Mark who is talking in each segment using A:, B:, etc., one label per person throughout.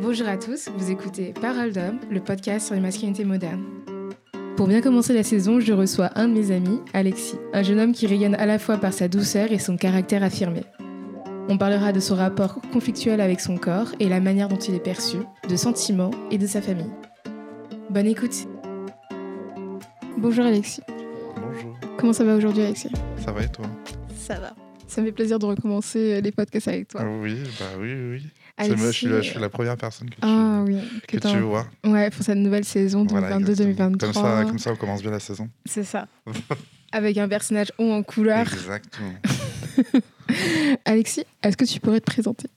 A: Bonjour à tous, vous écoutez Parole d'homme, le podcast sur les masculinités modernes. Pour bien commencer la saison, je reçois un de mes amis, Alexis, un jeune homme qui rayonne à la fois par sa douceur et son caractère affirmé. On parlera de son rapport conflictuel avec son corps et la manière dont il est perçu, de sentiments et de sa famille. Bonne écoute Bonjour Alexis.
B: Bonjour,
A: Comment ça va aujourd'hui Alexis?
B: Ça va et toi?
A: Ça va. Ça me fait plaisir de recommencer les podcasts avec toi.
B: Oui, bah oui, oui. Moi, je, suis la, je suis la première personne que tu,
A: Ah oui,
B: que tu vois.
A: Ouais, pour cette nouvelle saison
B: Voilà,
A: 2022-2023.
B: exactement. Comme ça, comme ça, on commence bien la saison.
A: C'est ça. Avec un personnage haut en couleur.
B: Exactement.
A: Alexis, est-ce que tu pourrais te présenter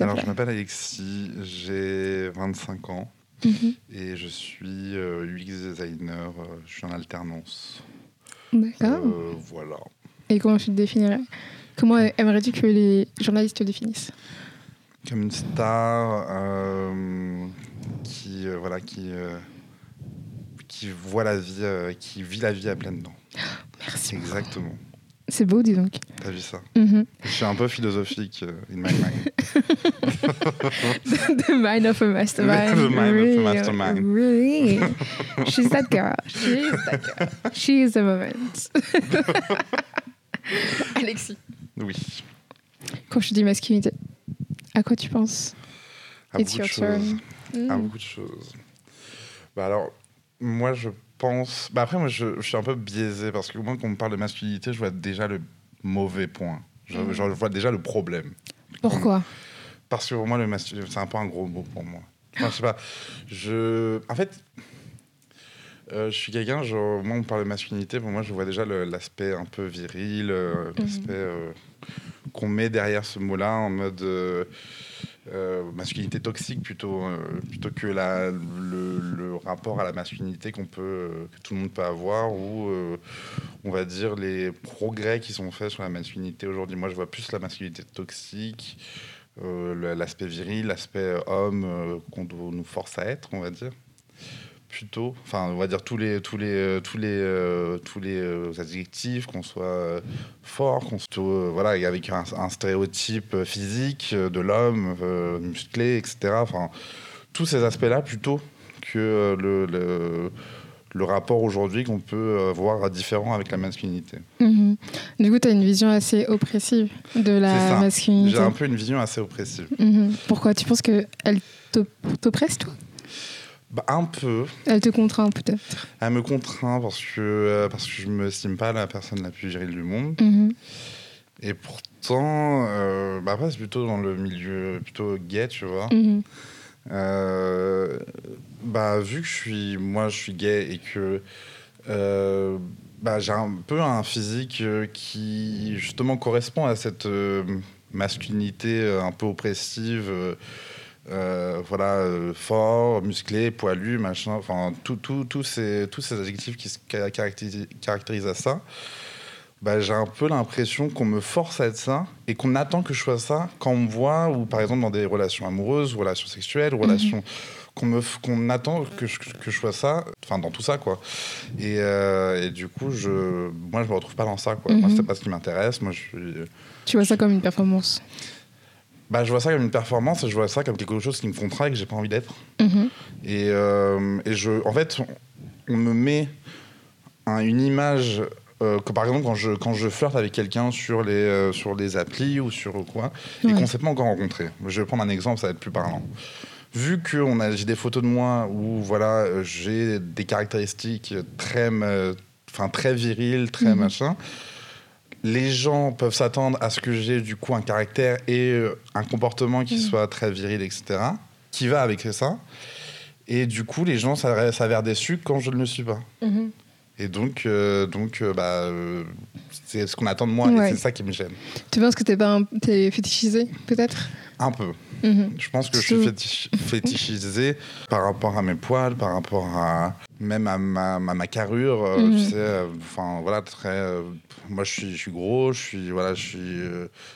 B: Alors, je m'appelle Alexis, j'ai 25 ans
A: Mhm.
B: et je suis euh, UX designer. euh, je suis en alternance.
A: D'accord.
B: Euh, voilà.
A: Et comment tu te définirais? Comment aimerais-tu que les journalistes te définissent?
B: Comme une star euh, qui, euh, voilà, qui, euh, qui voit la vie, qui vit la vie à pleines dents.
A: Merci.
B: Exactement.
A: C'est beau, dis donc.
B: T'as vu ça?
A: Mhm.
B: Je suis un peu philosophique in my mind.
A: The mind of a mastermind.
B: The mind of a mastermind.
A: Really. She's that girl. She's that girl. She is the moment. Alexis,
B: Oui.
A: quand je dis masculinité, à quoi tu penses?
B: À
A: It's
B: beaucoup de
A: your
B: choses.
A: turn.
B: À
A: Mm.
B: beaucoup de choses. Bah alors, moi je pense. Bah après, moi je, je suis un peu biaisé parce que moi, quand on me parle de masculinité, je vois déjà le mauvais point. Je,
A: Mm.
B: je vois déjà le problème.
A: Pourquoi?
B: Parce que pour moi, le masculin, c'est un peu un gros mot pour moi. Enfin, je sais pas. Je. En fait. euh, je suis quelqu'un, genre, moi on me parle de masculinité, pour moi je vois déjà l'aspect un peu viril, euh, l'aspect euh, qu'on met derrière ce mot-là en mode euh, euh, masculinité toxique plutôt, euh, plutôt que le, le rapport à la masculinité qu'on peut, que tout le monde peut avoir ou on va dire les progrès qui sont faits sur la masculinité aujourd'hui. Moi je vois plus la masculinité toxique, l'aspect viril, l'aspect homme qu'on nous force à être, on va dire plutôt enfin on va dire tous les tous les euh, tous les euh, tous les euh, adjectifs qu'on soit euh, fort qu'on soit voilà avec un, un stéréotype physique de l'homme musclé etc enfin tous ces aspects là plutôt que le, le le rapport aujourd'hui qu'on peut voir différent avec la masculinité.
A: Mhm. Du coup, tu as une vision assez oppressive de la masculinité.
B: J'ai un peu une vision assez oppressive.
A: Mhm. Pourquoi? Tu penses qu'elle t'oppresse, toi?
B: Bah, un peu.
A: Elle te contraint, peut-être
B: Elle me contraint parce que, euh, parce que je me estime pas la personne la plus virile du monde.
A: Mhm.
B: Et pourtant, euh, bah après, c'est plutôt dans le milieu plutôt gay, tu vois.
A: Mhm.
B: Euh, bah, vu que je suis, moi, je suis gay et que bah, j'ai un peu un physique qui, justement, correspond à cette masculinité un peu oppressive. Euh, voilà, euh, fort, musclé, poilu, machin, enfin, tout- tout- tous ces, tous ces adjectifs qui se ca- caractérisent, caractérisent à ça, bah, j'ai un peu l'impression qu'on me force à être ça et qu'on attend que je sois ça quand on me voit, ou par exemple dans des relations amoureuses, ou relations sexuelles, ou relations. Qu'on, me, qu'on attend que je, que je sois ça, enfin dans tout ça quoi. Et, euh, et du coup, je, moi je me retrouve pas dans ça quoi. Moi
A: Mhm.
B: c'est pas ce qui m'intéresse. Moi je suis,
A: Tu vois ça comme une performance
B: bah, je vois ça comme une performance je vois ça comme quelque chose qui me contraint et que j'ai pas envie d'être.
A: Mhm.
B: Et, euh, et je, en fait, on, on me met un- une image. euh, que par exemple, quand je, quand je flirte avec quelqu'un sur les, euh, sur les applis ou sur quoi, et qu'on ne s'est pas encore rencontré. Je vais prendre un exemple, ça va être plus parlant. Vu que j'ai des photos de moi où voilà, j'ai des caractéristiques très, euh, enfin, très viriles, très
A: Mhm.
B: machin, les gens peuvent s'attendre à ce que j'ai du coup un caractère et euh, un comportement qui
A: Mhm.
B: soit très viril, etc., qui va avec ça. Et du coup, les gens s'avèrent déçus quand je ne le suis pas.
A: Mhm.
B: Et donc, euh, donc euh, bah, euh, c'est ce qu'on attend de moi
A: Ouais.
B: et c'est ça qui me gêne.
A: Tu penses que t'es pas un- t'es fétichisé, peut-être?
B: Un peu.
A: Mhm.
B: Je pense que je suis fétiche- fétichisé par rapport à mes poils, par rapport à même à ma, ma, ma carrure. euh,
A: Mhm.
B: Tu sais, euh, enfin voilà, très. euh, moi, je suis, je suis gros, je suis voilà, je suis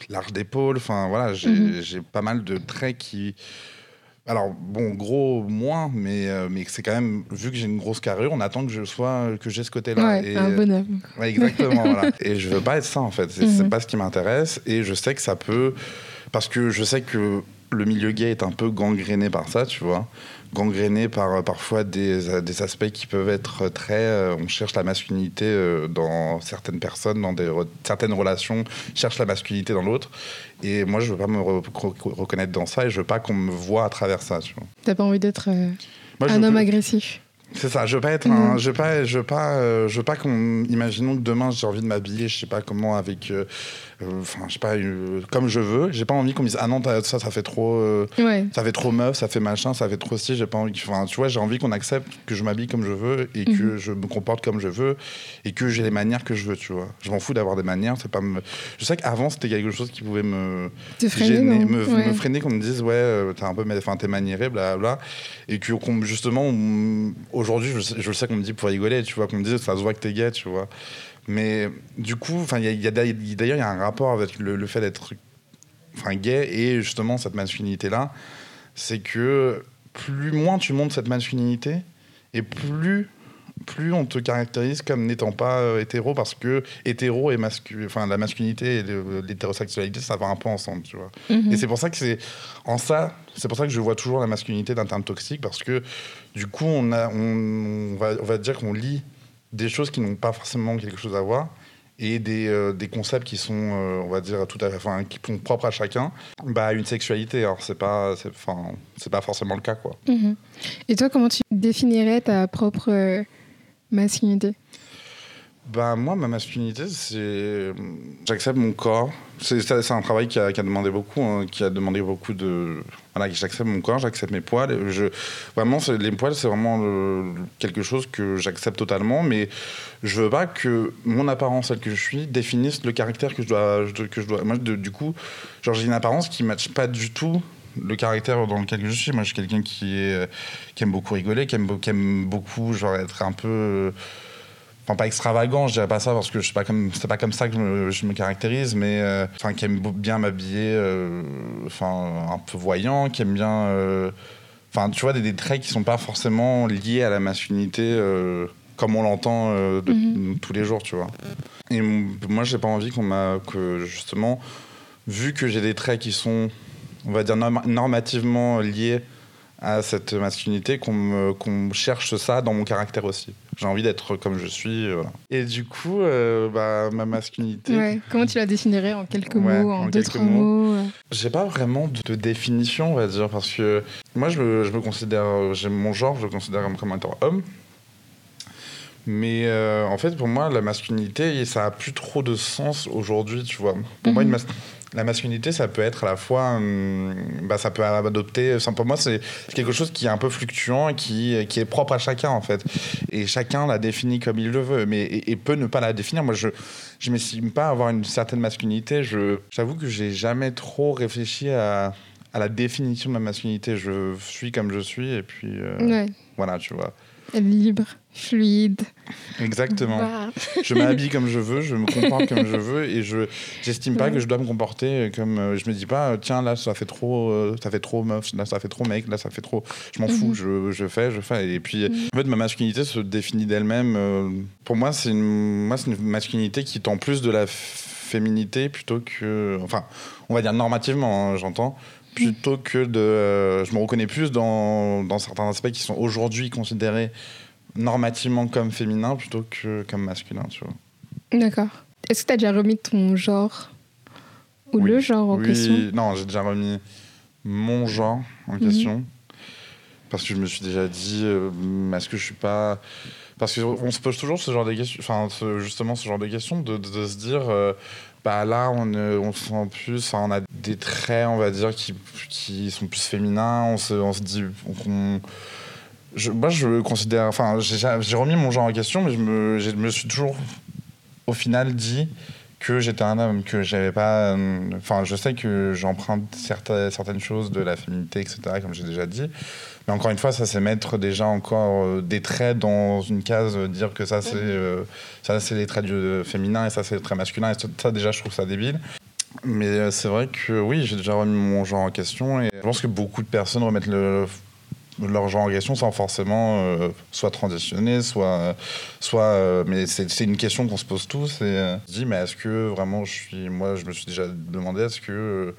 B: large d'épaule. Enfin voilà, j'ai
A: Mhm.
B: j'ai pas mal de traits qui. Alors bon, gros moins, mais mais c'est quand même vu que j'ai une grosse carrure, on attend que je sois que j'ai ce côté-là.
A: Ouais, un bonhomme.
B: Ouais, exactement. voilà. Et je veux pas être ça en fait. C'est pas ce qui m'intéresse. Et je sais que ça peut. parce que je sais que le milieu gay est un peu gangréné par ça, tu vois. Gangréné par euh, parfois des, euh, des aspects qui peuvent être très. euh, on cherche la masculinité euh, dans certaines personnes, dans des re- certaines relations, cherche la masculinité dans l'autre. Et moi, je veux pas me re- re- reconnaître dans ça et je veux pas qu'on me voit à travers ça, tu vois.
A: T'as pas envie d'être euh, un homme
B: veux-
A: agressif.
B: C'est ça, je veux pas être
A: Mhm.
B: un. Je veux pas, je veux pas, euh, je veux pas qu'on. Imaginons que demain j'ai envie de m'habiller, je sais pas comment, avec. euh, Enfin, je sais pas, euh, comme je veux. J'ai pas envie qu'on me dise Ah non, ça, ça fait trop. euh,
A: Ouais.
B: ça fait trop meuf, ça fait machin, ça fait trop si, j'ai pas envie. Enfin, tu vois, j'ai envie qu'on accepte que je m'habille comme je veux et que
A: Mhm.
B: je me comporte comme je veux et que j'ai les manières que je veux, tu vois. Je m'en fous d'avoir des manières, c'est pas me... Je sais qu'avant, c'était quelque chose qui pouvait me
A: Te freiner,
B: gêner, me,
A: Ouais.
B: me freiner, qu'on me dise, ouais, euh, t'es un peu, enfin, t'es maniéré, blablabla. Et que, justement, aujourd'hui, je, sais- je sais qu'on me dit pour rigoler, tu vois, qu'on me dise, ça se voit que t'es gay, tu vois. Mais du coup, enfin, il y a- y a d'ailleurs, il y a un rapport avec le, le fait d'être gay et justement cette masculinité-là. C'est que plus moins tu montres cette masculinité et plus plus on te caractérise comme n'étant pas euh, hétéro parce que hétéro et mascu enfin la masculinité et le- l'hétérosexualité ça va un peu ensemble tu vois
A: Mhm.
B: et c'est pour ça que c'est en ça c'est pour ça que je vois toujours la masculinité d'un terme toxique parce que du coup on a on, on va on va dire qu'on lit des choses qui n'ont pas forcément quelque chose à voir et des, euh, des concepts qui sont, euh, on va dire, tout à fait, enfin, qui sont propres à chacun, bah, une sexualité. Alors, c'est pas, c'est, enfin, c'est pas forcément le cas, quoi.
A: Mhm. Et toi, comment tu définirais ta propre euh, masculinité?
B: Bah, moi, ma masculinité, c'est. J'accepte mon corps. C'est un travail qui a, qui a demandé beaucoup, hein, qui a demandé beaucoup de. J'accepte mon corps, j'accepte mes poils. Je... Vraiment, les poils, c'est vraiment quelque chose que j'accepte totalement, mais je veux pas que mon apparence, celle que je suis, définisse le caractère que je dois. Que je dois... Moi, du coup, j'ai une apparence qui ne matche pas du tout le caractère dans lequel je suis. Moi, je suis quelqu'un qui, qui aime beaucoup rigoler, qui aime, qui aime beaucoup genre, être un peu. Enfin, pas extravagant, je dirais pas ça parce que suis pas comme, c'est pas comme ça que je me, je me caractérise, mais euh, enfin, qui aime bien m'habiller, euh, enfin, un peu voyant, qui aime bien. euh, Enfin, tu vois, des, des traits qui sont pas forcément liés à la masculinité comme on l'entend
A: Mhm.
B: tous les jours, tu vois. Et moi, j'ai pas envie qu'on m'a. que justement, vu que j'ai des traits qui sont, on va dire, norma- normativement liés à cette masculinité, qu'on qu'on cherche ça dans mon caractère aussi. J'ai envie d'être comme je suis. euh, voilà. Et du coup, euh, bah, ma masculinité,
A: Ouais. Comment tu la définirais en quelques
B: Ouais,
A: mots, en,
B: en
A: deux, trois
B: mots.
A: mots euh
B: j'ai pas vraiment de, définition, on va dire, parce que moi, je me, je me considère, j'ai mon genre, je le considère comme, étant homme. Mais euh, en fait, pour moi, la masculinité, ça a plus trop de sens aujourd'hui, tu vois. Pour moi,
A: Mhm.
B: une mas- la masculinité, ça peut être à la fois, hum, bah, ça peut adopter. enfin, pour moi, c'est quelque chose qui est un peu fluctuant et qui, qui est propre à chacun, en fait. Et chacun la définit comme il le veut, mais et, et peut ne pas la définir. Moi, je je m'estime pas avoir une certaine masculinité. Je j'avoue que j'ai jamais trop réfléchi à à la définition de ma masculinité. Je suis comme je suis et puis euh,
A: Ouais.
B: voilà, tu vois.
A: Libre, fluide.
B: Exactement.
A: Bah.
B: Je m'habille comme je veux, je me comporte comme je veux et je j'estime pas
A: Ouais.
B: que je dois me comporter comme euh, je me dis pas tiens là ça fait trop euh, ça fait trop meuf là ça fait trop mec là ça fait trop je m'en fous
A: Mhm.
B: je, je fais je fais et puis
A: Mhm.
B: en fait ma masculinité se définit d'elle-même euh, pour moi c'est une moi c'est une masculinité qui tend plus de la féminité plutôt que enfin on va dire normativement hein, j'entends plutôt que de je me reconnais plus dans, dans certains aspects qui sont aujourd'hui considérés normativement comme féminin plutôt que comme masculin, tu vois.
A: D'accord. Est-ce que tu as déjà remis ton genre ou
B: Oui.
A: le genre en
B: oui,
A: question?
B: non, j'ai déjà remis mon genre en
A: Mhm.
B: question parce que je me suis déjà dit, euh, est-ce que je suis pas parce qu'on se pose toujours ce genre de questions, enfin ce- justement ce genre de questions de, de- de se dire, euh, bah là on, on se sent plus, enfin, on a des traits, on va dire, qui, qui sont plus féminins, on se, on se dit, on- je, moi je considère, enfin j'ai remis mon genre en question, mais je me, je me suis toujours au final dit que j'étais un homme, que j'avais pas. euh, Enfin, je sais que j'emprunte certaines, certaines choses de la féminité, etc., comme j'ai déjà dit. Mais encore une fois, ça, c'est mettre déjà encore euh, des traits dans une case, euh, dire que ça, c'est ça c'est les traits du euh, féminin et ça, c'est les traits masculins. Et ça, déjà, je trouve ça débile. Mais c'est vrai que oui, j'ai déjà remis mon genre en question et je pense que beaucoup de personnes remettent le leur genre en question sans forcément euh, soit transitionner, soit. soit euh, mais c'est une question qu'on se pose tous. Et euh, je dis, mais est-ce que vraiment je suis. Moi, je me suis déjà demandé, est-ce que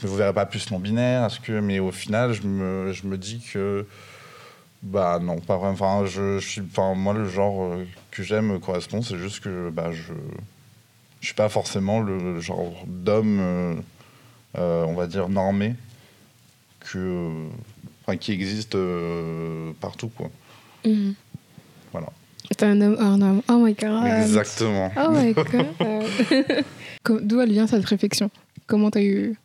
B: je ne vous verrais pas plus non-binaire est-ce que, Mais au final, je me, je me dis que. Bah non, pas vraiment. Enfin, je suis, enfin, moi, le genre que j'aime correspond, c'est juste que bah, je je suis pas forcément le genre d'homme, on va dire, normé que enfin, qui existe euh, partout, quoi.
A: Mhm.
B: Voilà.
A: T'es un homme hors norme. Oh my god.
B: Exactement.
A: Oh my god. D'où elle vient cette réflexion? Comment t'as eu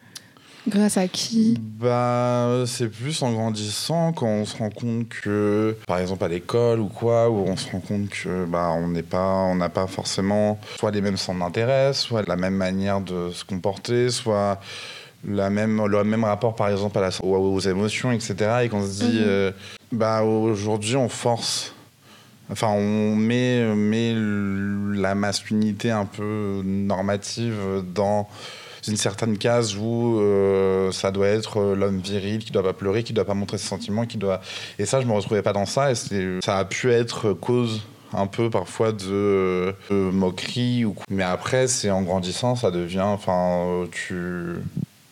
A: Grâce à qui?
B: Bah, c'est plus en grandissant quand on se rend compte que, par exemple à l'école ou quoi, où on se rend compte que bah on n'est pas, on n'a pas forcément soit les mêmes centres d'intérêt, soit la même manière de se comporter, soit la même, le même rapport par exemple à la, aux, émotions, etc. Et qu'on se dit, mhm. euh, bah aujourd'hui on force, enfin on met, met la masculinité un peu normative dans une certaine case où euh, ça doit être l'homme viril qui doit pas pleurer, qui doit pas montrer ses sentiments, qui doit. Et ça, je me retrouvais pas dans ça. Et ça a pu être cause un peu parfois de, de moquerie. Ou... Mais après, c'est en grandissant, ça devient. Enfin, tu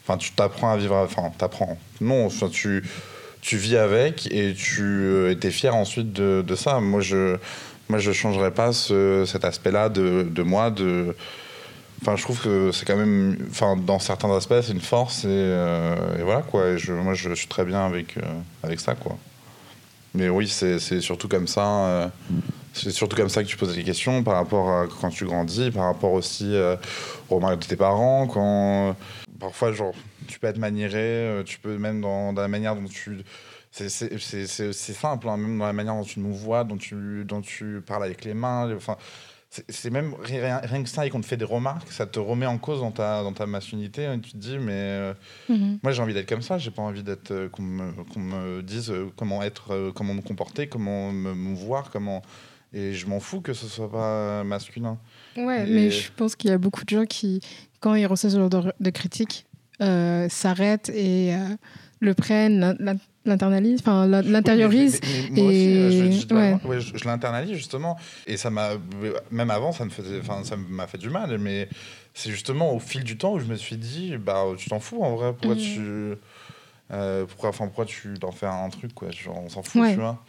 B: Enfin, tu t'apprends à vivre. Enfin, t'apprends. Non, enfin, tu, tu vis avec et tu euh, étais fier ensuite de, de, ça. Moi, je moi, je changerais pas ce, cet aspect-là de, de, moi. Enfin, je trouve que c'est quand même. Enfin, dans certains aspects, c'est une force et, euh, voilà quoi. Et je, moi, je suis très bien avec, euh, avec ça quoi. Mais oui, c'est surtout comme ça. c'est surtout comme ça que tu poses les questions par rapport à quand tu grandis, par rapport aussi aux mariage de tes parents, quand parfois, genre, tu peux être maniéré, euh, tu peux même dans, dans la manière dont tu. C'est simple, hein, même dans la manière dont tu nous vois, dont tu, dont tu parles avec les mains. Enfin, c'est même rien, rien, que ça, et qu'on te fait des remarques, ça te remet en cause dans ta, dans ta masculinité. Et tu te dis, mais euh, mhm. moi j'ai envie d'être comme ça, j'ai pas envie d'être euh, qu'on me, me, dise comment être, comment me comporter, comment me, me, voir, comment. Et je m'en fous que ce soit pas masculin.
A: Ouais, mais je pense qu'il y a beaucoup de gens qui, quand ils reçoivent ce genre de, critiques, euh, s'arrêtent et euh, le prennent, l'internalisent, enfin l'intériorisent.
B: et... je, je, l'internalise justement. Et ça m'a, même avant, ça me faisait, enfin, ça m'a fait du mal. Mais c'est justement au fil du temps où je me suis dit, bah, tu t'en fous en vrai, pourquoi mmh. tu, euh, pourquoi, enfin, pourquoi tu t'en fais un truc, quoi. Genre, on s'en fout, tu vois.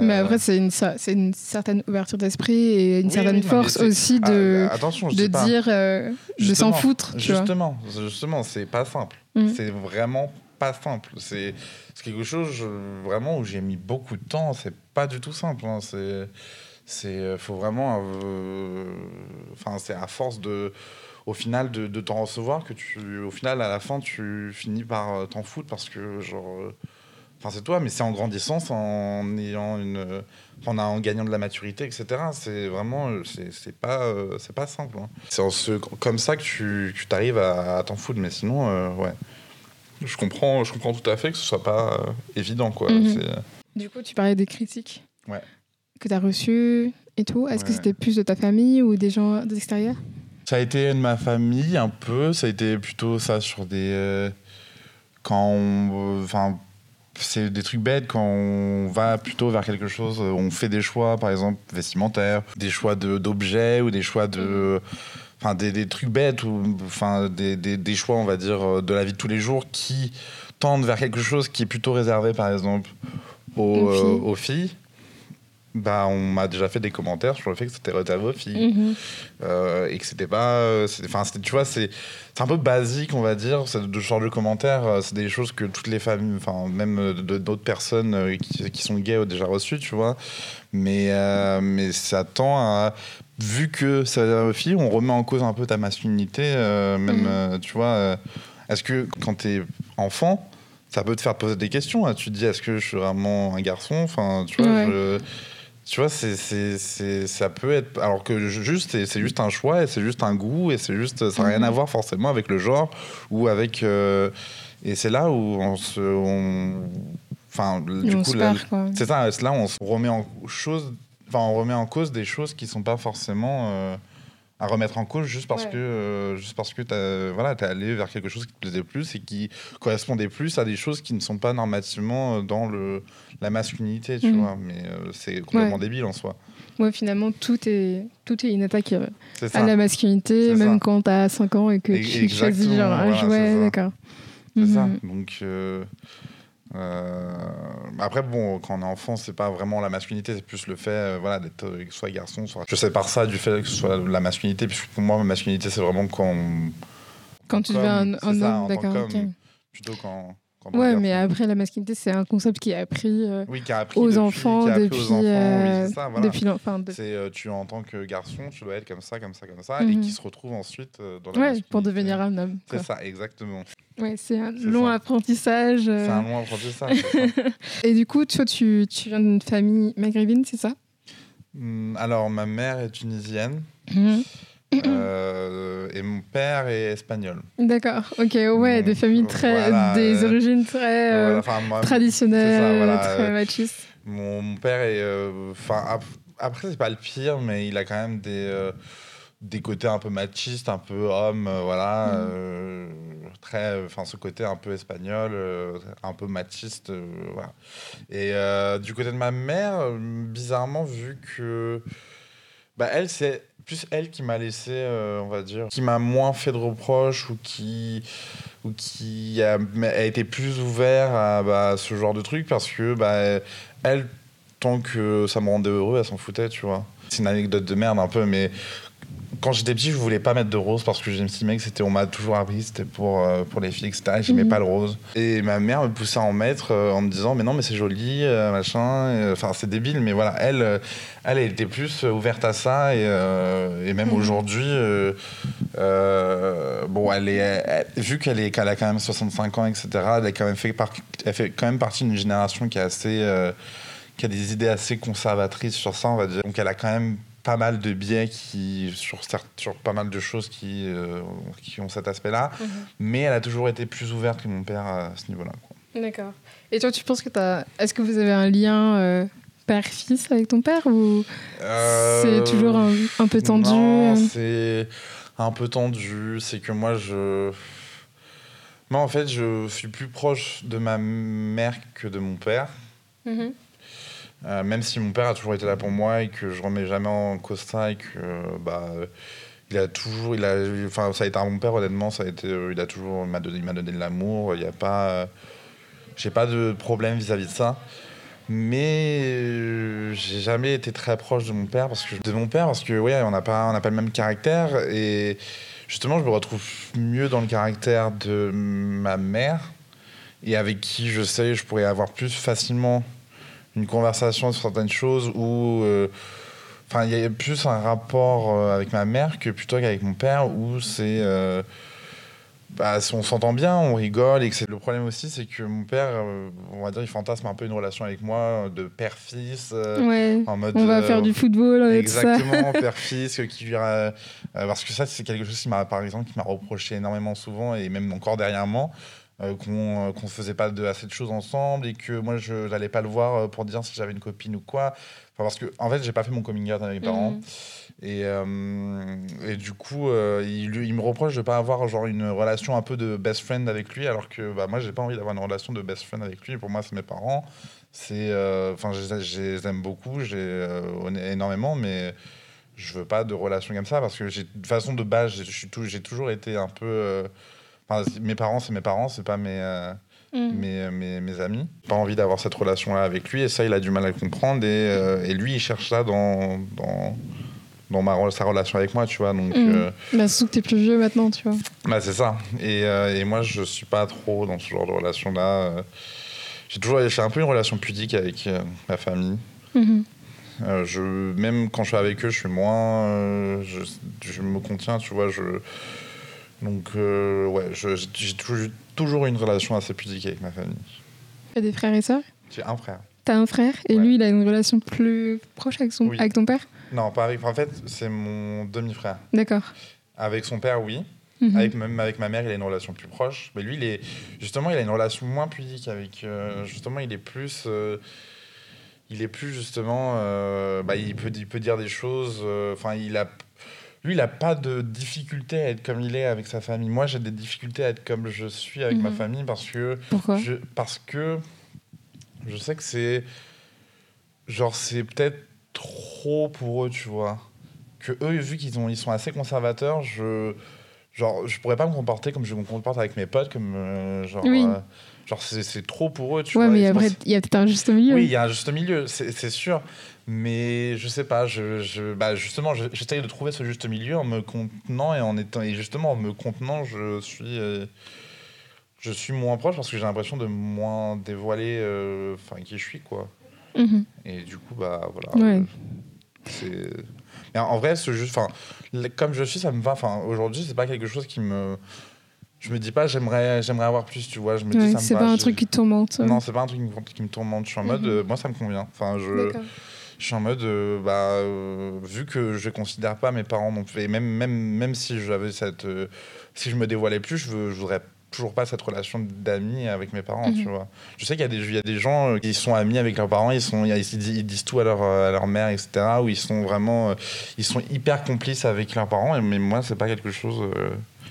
A: Mais après, c'est une, c'est une certaine ouverture d'esprit et une certaine force aussi de, ah, de dire euh, de s'en foutre.
B: Justement, justement, c'est pas simple. Mm. C'est vraiment pas simple. C'est quelque chose vraiment où j'ai mis beaucoup de temps. C'est pas du tout simple. Hein. C'est c'est euh, faut vraiment euh, enfin c'est à force de au final de, de t'en recevoir que tu au final à la fin tu finis par t'en foutre parce que genre Enfin, c'est toi, mais c'est en grandissant, en ayant une, en, en gagnant de la maturité, etc. C'est vraiment, c'est pas, euh, c'est pas simple. Hein. C'est ce, comme ça que tu, tu arrives à, t'en foutre, mais sinon, euh, ouais. Je comprends, je comprends tout à fait que ce soit pas euh, évident, quoi. Mhm.
A: Du coup, tu parlais des critiques
B: ouais.
A: que tu as reçues et tout. Est-ce que c'était plus de ta famille ou des gens de l'extérieur?
B: Ça a été de ma famille un peu. Ça a été plutôt ça sur des quand on, enfin c'est des trucs bêtes quand on va plutôt vers quelque chose, on fait des choix, par exemple, vestimentaires, des choix d'objets ou des choix de. Enfin, des, des trucs bêtes ou enfin, des, des, des, choix, on va dire, de la vie de tous les jours qui tendent vers quelque chose qui est plutôt réservé, par exemple, aux, aux filles bah, on m'a déjà fait des commentaires sur le fait que c'était aux filles mhm. euh, et que c'était pas euh, enfin tu vois c'est un peu basique on va dire ce genre de commentaires euh, c'est des choses que toutes les familles enfin même d'autres personnes qui, qui, sont gays ont déjà reçues tu vois mais mais ça tend à vu que c'est filles on remet en cause un peu ta masculinité même mhm. tu vois est-ce que quand t'es enfant ça peut te faire poser des questions. Hein. Tu te dis, est-ce que je suis vraiment un garçon? Enfin, tu vois, je, tu vois, c'est, c'est, ça peut être. Alors que juste, c'est juste un choix et c'est juste un goût et c'est juste. Ça n'a rien à mhm. voir forcément avec le genre ou avec. Euh, et c'est là où on se. enfin, du coup, c'est ça. Là, on se remet en chose. Enfin, on remet en cause des choses qui sont pas forcément. Euh, à remettre en cause juste parce
A: Ouais.
B: que euh, juste parce que t'as voilà t'es allé vers quelque chose qui te plaisait plus et qui correspondait plus à des choses qui ne sont pas normativement euh, dans le la masculinité tu
A: Mhm.
B: vois mais euh, c'est complètement
A: Ouais.
B: débile en soi
A: Ouais, finalement, tout est, tout est une attaque euh, à la masculinité, même
B: ça.
A: quand t'as 5 ans et que
B: Et-
A: tu choisis genre un
B: voilà,
A: d'accord.
B: c'est ça
A: Mhm.
B: donc euh, après bon quand on est enfant c'est pas vraiment la masculinité c'est plus le fait euh, voilà d'être euh, soit garçon soit je sépare ça du fait que ce soit la masculinité puisque pour moi ma masculinité c'est vraiment quand
A: Quand tu deviens un, homme, d'accord.
B: plutôt quand,
A: Ouais, mais après, la masculinité, c'est un concept qui est appris euh,
B: Oui, qui a appris
A: aux
B: depuis,
A: enfants
B: appris
A: depuis,
B: aux enfants,
A: euh,
B: oui, c'est ça, voilà.
A: depuis l'enfant. de-
B: C'est euh, tu en tant que garçon, tu dois être comme ça, comme ça, comme ça, et
A: Mhm.
B: qui se retrouve ensuite euh, dans la
A: Ouais, pour devenir un homme.
B: C'est ça, exactement.
A: Ouais, c'est un long apprentissage. euh.
B: C'est un long apprentissage.
A: Et du coup, toi, tu, tu viens d'une famille maghrébine, c'est ça?
B: Hum, Alors, ma mère est tunisienne
A: Mhm.
B: Euh, et mon père est espagnol.
A: D'accord, ok, ouais,
B: Donc,
A: des familles très.
B: voilà,
A: des
B: euh,
A: origines très euh,
B: Voilà, moi,
A: traditionnelles,
B: c'est ça, voilà,
A: très
B: euh,
A: machistes.
B: Mon, mon père est. euh, Enfin, ap- après, c'est pas le pire, mais il a quand même des, euh, des côtés un peu machistes, un peu homme, euh, voilà. Euh, très. Enfin, ce côté un peu espagnol, euh, un peu machiste, euh, voilà. Et euh, du côté de ma mère, euh, bizarrement, vu que. Bah, elle, c'est plus elle qui m'a laissé, euh, on va dire, qui m'a moins fait de reproches ou qui, ou qui a, a été plus ouvert à bah, ce genre de truc parce que bah, elle, tant que ça me rendait heureux, elle s'en foutait, tu vois. C'est une anecdote de merde un peu, mais quand j'étais petit, je voulais pas mettre de rose parce que j'estimais que c'était, on m'a toujours appris, c'était pour, euh, pour les filles, etc. Et j'aimais
A: Mhm.
B: pas le rose. Et ma mère me poussait à en mettre euh, en me disant, mais non, mais c'est joli, euh, machin. Enfin, c'est débile, mais voilà, elle, elle, elle était plus ouverte à ça. Et, et même
A: Mhm.
B: aujourd'hui, bon, elle est, elle- vu qu'elle est, qu'elle a quand même 65 ans, etc., elle, a quand même fait, par- elle fait quand même partie d'une génération qui est assez. qui a des idées assez conservatrices sur ça, on va dire. Donc elle a quand même pas mal de biais qui, sur, certes- sur pas mal de choses qui, euh, qui ont cet aspect-là, mais elle a toujours été plus ouverte que mon père à ce niveau-là.
A: D'accord. Et toi, tu penses que t'as. Est-ce que vous avez un lien euh, père-fils avec ton père ou
B: Euh,
A: c'est toujours un, un peu tendu
B: Non,
A: euh
B: c'est un peu tendu. C'est que moi, je. Moi, en fait, je suis plus proche de ma mère que de mon père.
A: Mhm.
B: Euh, même si mon père a toujours été là pour moi et que je remets jamais en cause ça et que bah il a toujours il a enfin ça a été un bon père honnêtement ça a été euh, il a toujours m'a donné m'a donné de l'amour il y a pas euh, j'ai pas de problème vis-à-vis de ça. Mais j'ai jamais été très proche de mon père parce que de mon père parce que ouais on n'a pas on n'a pas le même caractère et justement je me retrouve mieux dans le caractère de ma mère et avec qui je sais je pourrais avoir plus facilement une conversation sur certaines choses où euh, enfin il y a plus un rapport euh, avec ma mère que plutôt qu'avec mon père où c'est euh, bah, on s'entend bien, on rigole et que le problème aussi, c'est que mon père, euh, on va dire, il fantasme un peu une relation avec moi de père-fils, euh,
A: Ouais.
B: en mode.
A: On va faire du football avec ça.
B: Exactement, père-fils, euh, qui parce que ça, c'est quelque chose qui m'a, par exemple, qui m'a reproché énormément souvent et même encore dernièrement. Euh, qu'on euh, qu'on faisait pas de, assez de choses ensemble et que moi je n'allais pas le voir euh, pour dire si j'avais une copine ou quoi. Enfin, parce que en fait j'ai pas fait mon coming out avec mes parents.
A: Mhm.
B: et, euh, et du coup euh, il, me reproche de pas avoir genre une relation un peu de best friend avec lui alors que bah, moi j'ai pas envie d'avoir une relation de best friend avec lui. Pour moi c'est mes parents. C'est euh, enfin je, les- aime beaucoup j'ai énormément mais je veux pas de relation comme ça parce que j'ai de façon de base j'ai- toujours été un peu enfin, mes parents c'est mes parents c'est pas mes euh,
A: Mhm.
B: mes, mes, mes amis. Pas envie d'avoir cette relation-là avec lui, et ça, il a du mal à le comprendre. Et, euh, et lui, il cherche ça dans, dans, dans ma, sa relation avec moi, tu vois. Donc,
A: Mhm.
B: euh,
A: Bah, surtout que t'es plus vieux maintenant, tu vois.
B: bah, c'est ça. Et, euh, et moi, je suis pas trop dans ce genre de relation-là. euh. J'ai toujours j'ai un peu une relation pudique avec euh, ma famille.
A: Mhm.
B: Euh, je, même quand je suis avec eux, je suis moins. euh, je, je me contiens, tu vois. Je, donc, euh, ouais, j'ai toujours, toujours eu une relation assez pudique avec ma famille.
A: T'as des frères et sœurs?
B: J'ai un frère.
A: T'as un frère? Et
B: Ouais.
A: lui, il a une relation plus proche avec, son...
B: Oui.
A: avec ton père?
B: Non, pas avec. En fait, c'est mon demi-frère.
A: D'accord.
B: Avec son père, oui.
A: Mhm.
B: Avec, même avec ma mère, il a une relation plus proche. Mais lui, il est, justement, il a une relation moins pudique avec. euh, justement, il est plus. euh, il est plus, justement. euh, bah, il, peut, il peut dire des choses. Enfin, il a. lui, il a pas de difficulté à être comme il est avec sa famille. Moi, j'ai des difficultés à être comme je suis avec ma
A: Mhm.
B: famille parce que
A: Pourquoi
B: je, parce que je sais que c'est genre c'est peut-être trop pour eux, tu vois. Que eux, vu qu'ils ont ils sont assez conservateurs, je genre je pourrais pas me comporter comme je me comporte avec mes potes, comme euh, genre
A: Oui.
B: euh, genre c'est trop pour eux, tu
A: Ouais,
B: vois.
A: mais après, il y a peut-être un juste milieu.
B: oui, il y a un juste milieu, c'est sûr. Mais je sais pas, je, je, bah justement, je- j'essaye de trouver ce juste milieu en me contenant et en étant. Et justement, en me contenant, je suis. euh, je suis moins proche parce que j'ai l'impression de moins dévoiler enfin qui je suis, quoi.
A: Mhm.
B: Et du coup, bah voilà.
A: Ouais.
B: c'est. Mais en vrai, juste. Comme je suis, ça me va. Enfin, aujourd'hui, c'est pas quelque chose qui me. Je me dis pas, j'aimerais j'aimerais avoir plus, tu vois. Je me dis,
A: Ouais,
B: ça
A: c'est
B: va,
A: pas un truc qui te tourmente.
B: Non, c'est pas un truc qui me, tourmente. Je suis en mode,
A: Mhm.
B: euh, moi, ça me convient. Enfin, je. Je suis en mode, euh, bah, euh, vu que je considère pas mes parents non plus, et même, même, même si j'avais cette. euh, si je me dévoilais plus, je, veux, je voudrais toujours pas cette relation d'amis avec mes parents,
A: Mhm.
B: tu vois. Je sais qu'il y, a des- il y a des gens euh, qui sont amis avec leurs parents, ils, sont, ils, disent, ils disent tout à leur, euh, à leur mère, etc., où ils sont vraiment. euh, ils sont hyper complices avec leurs parents, mais moi, c'est pas quelque chose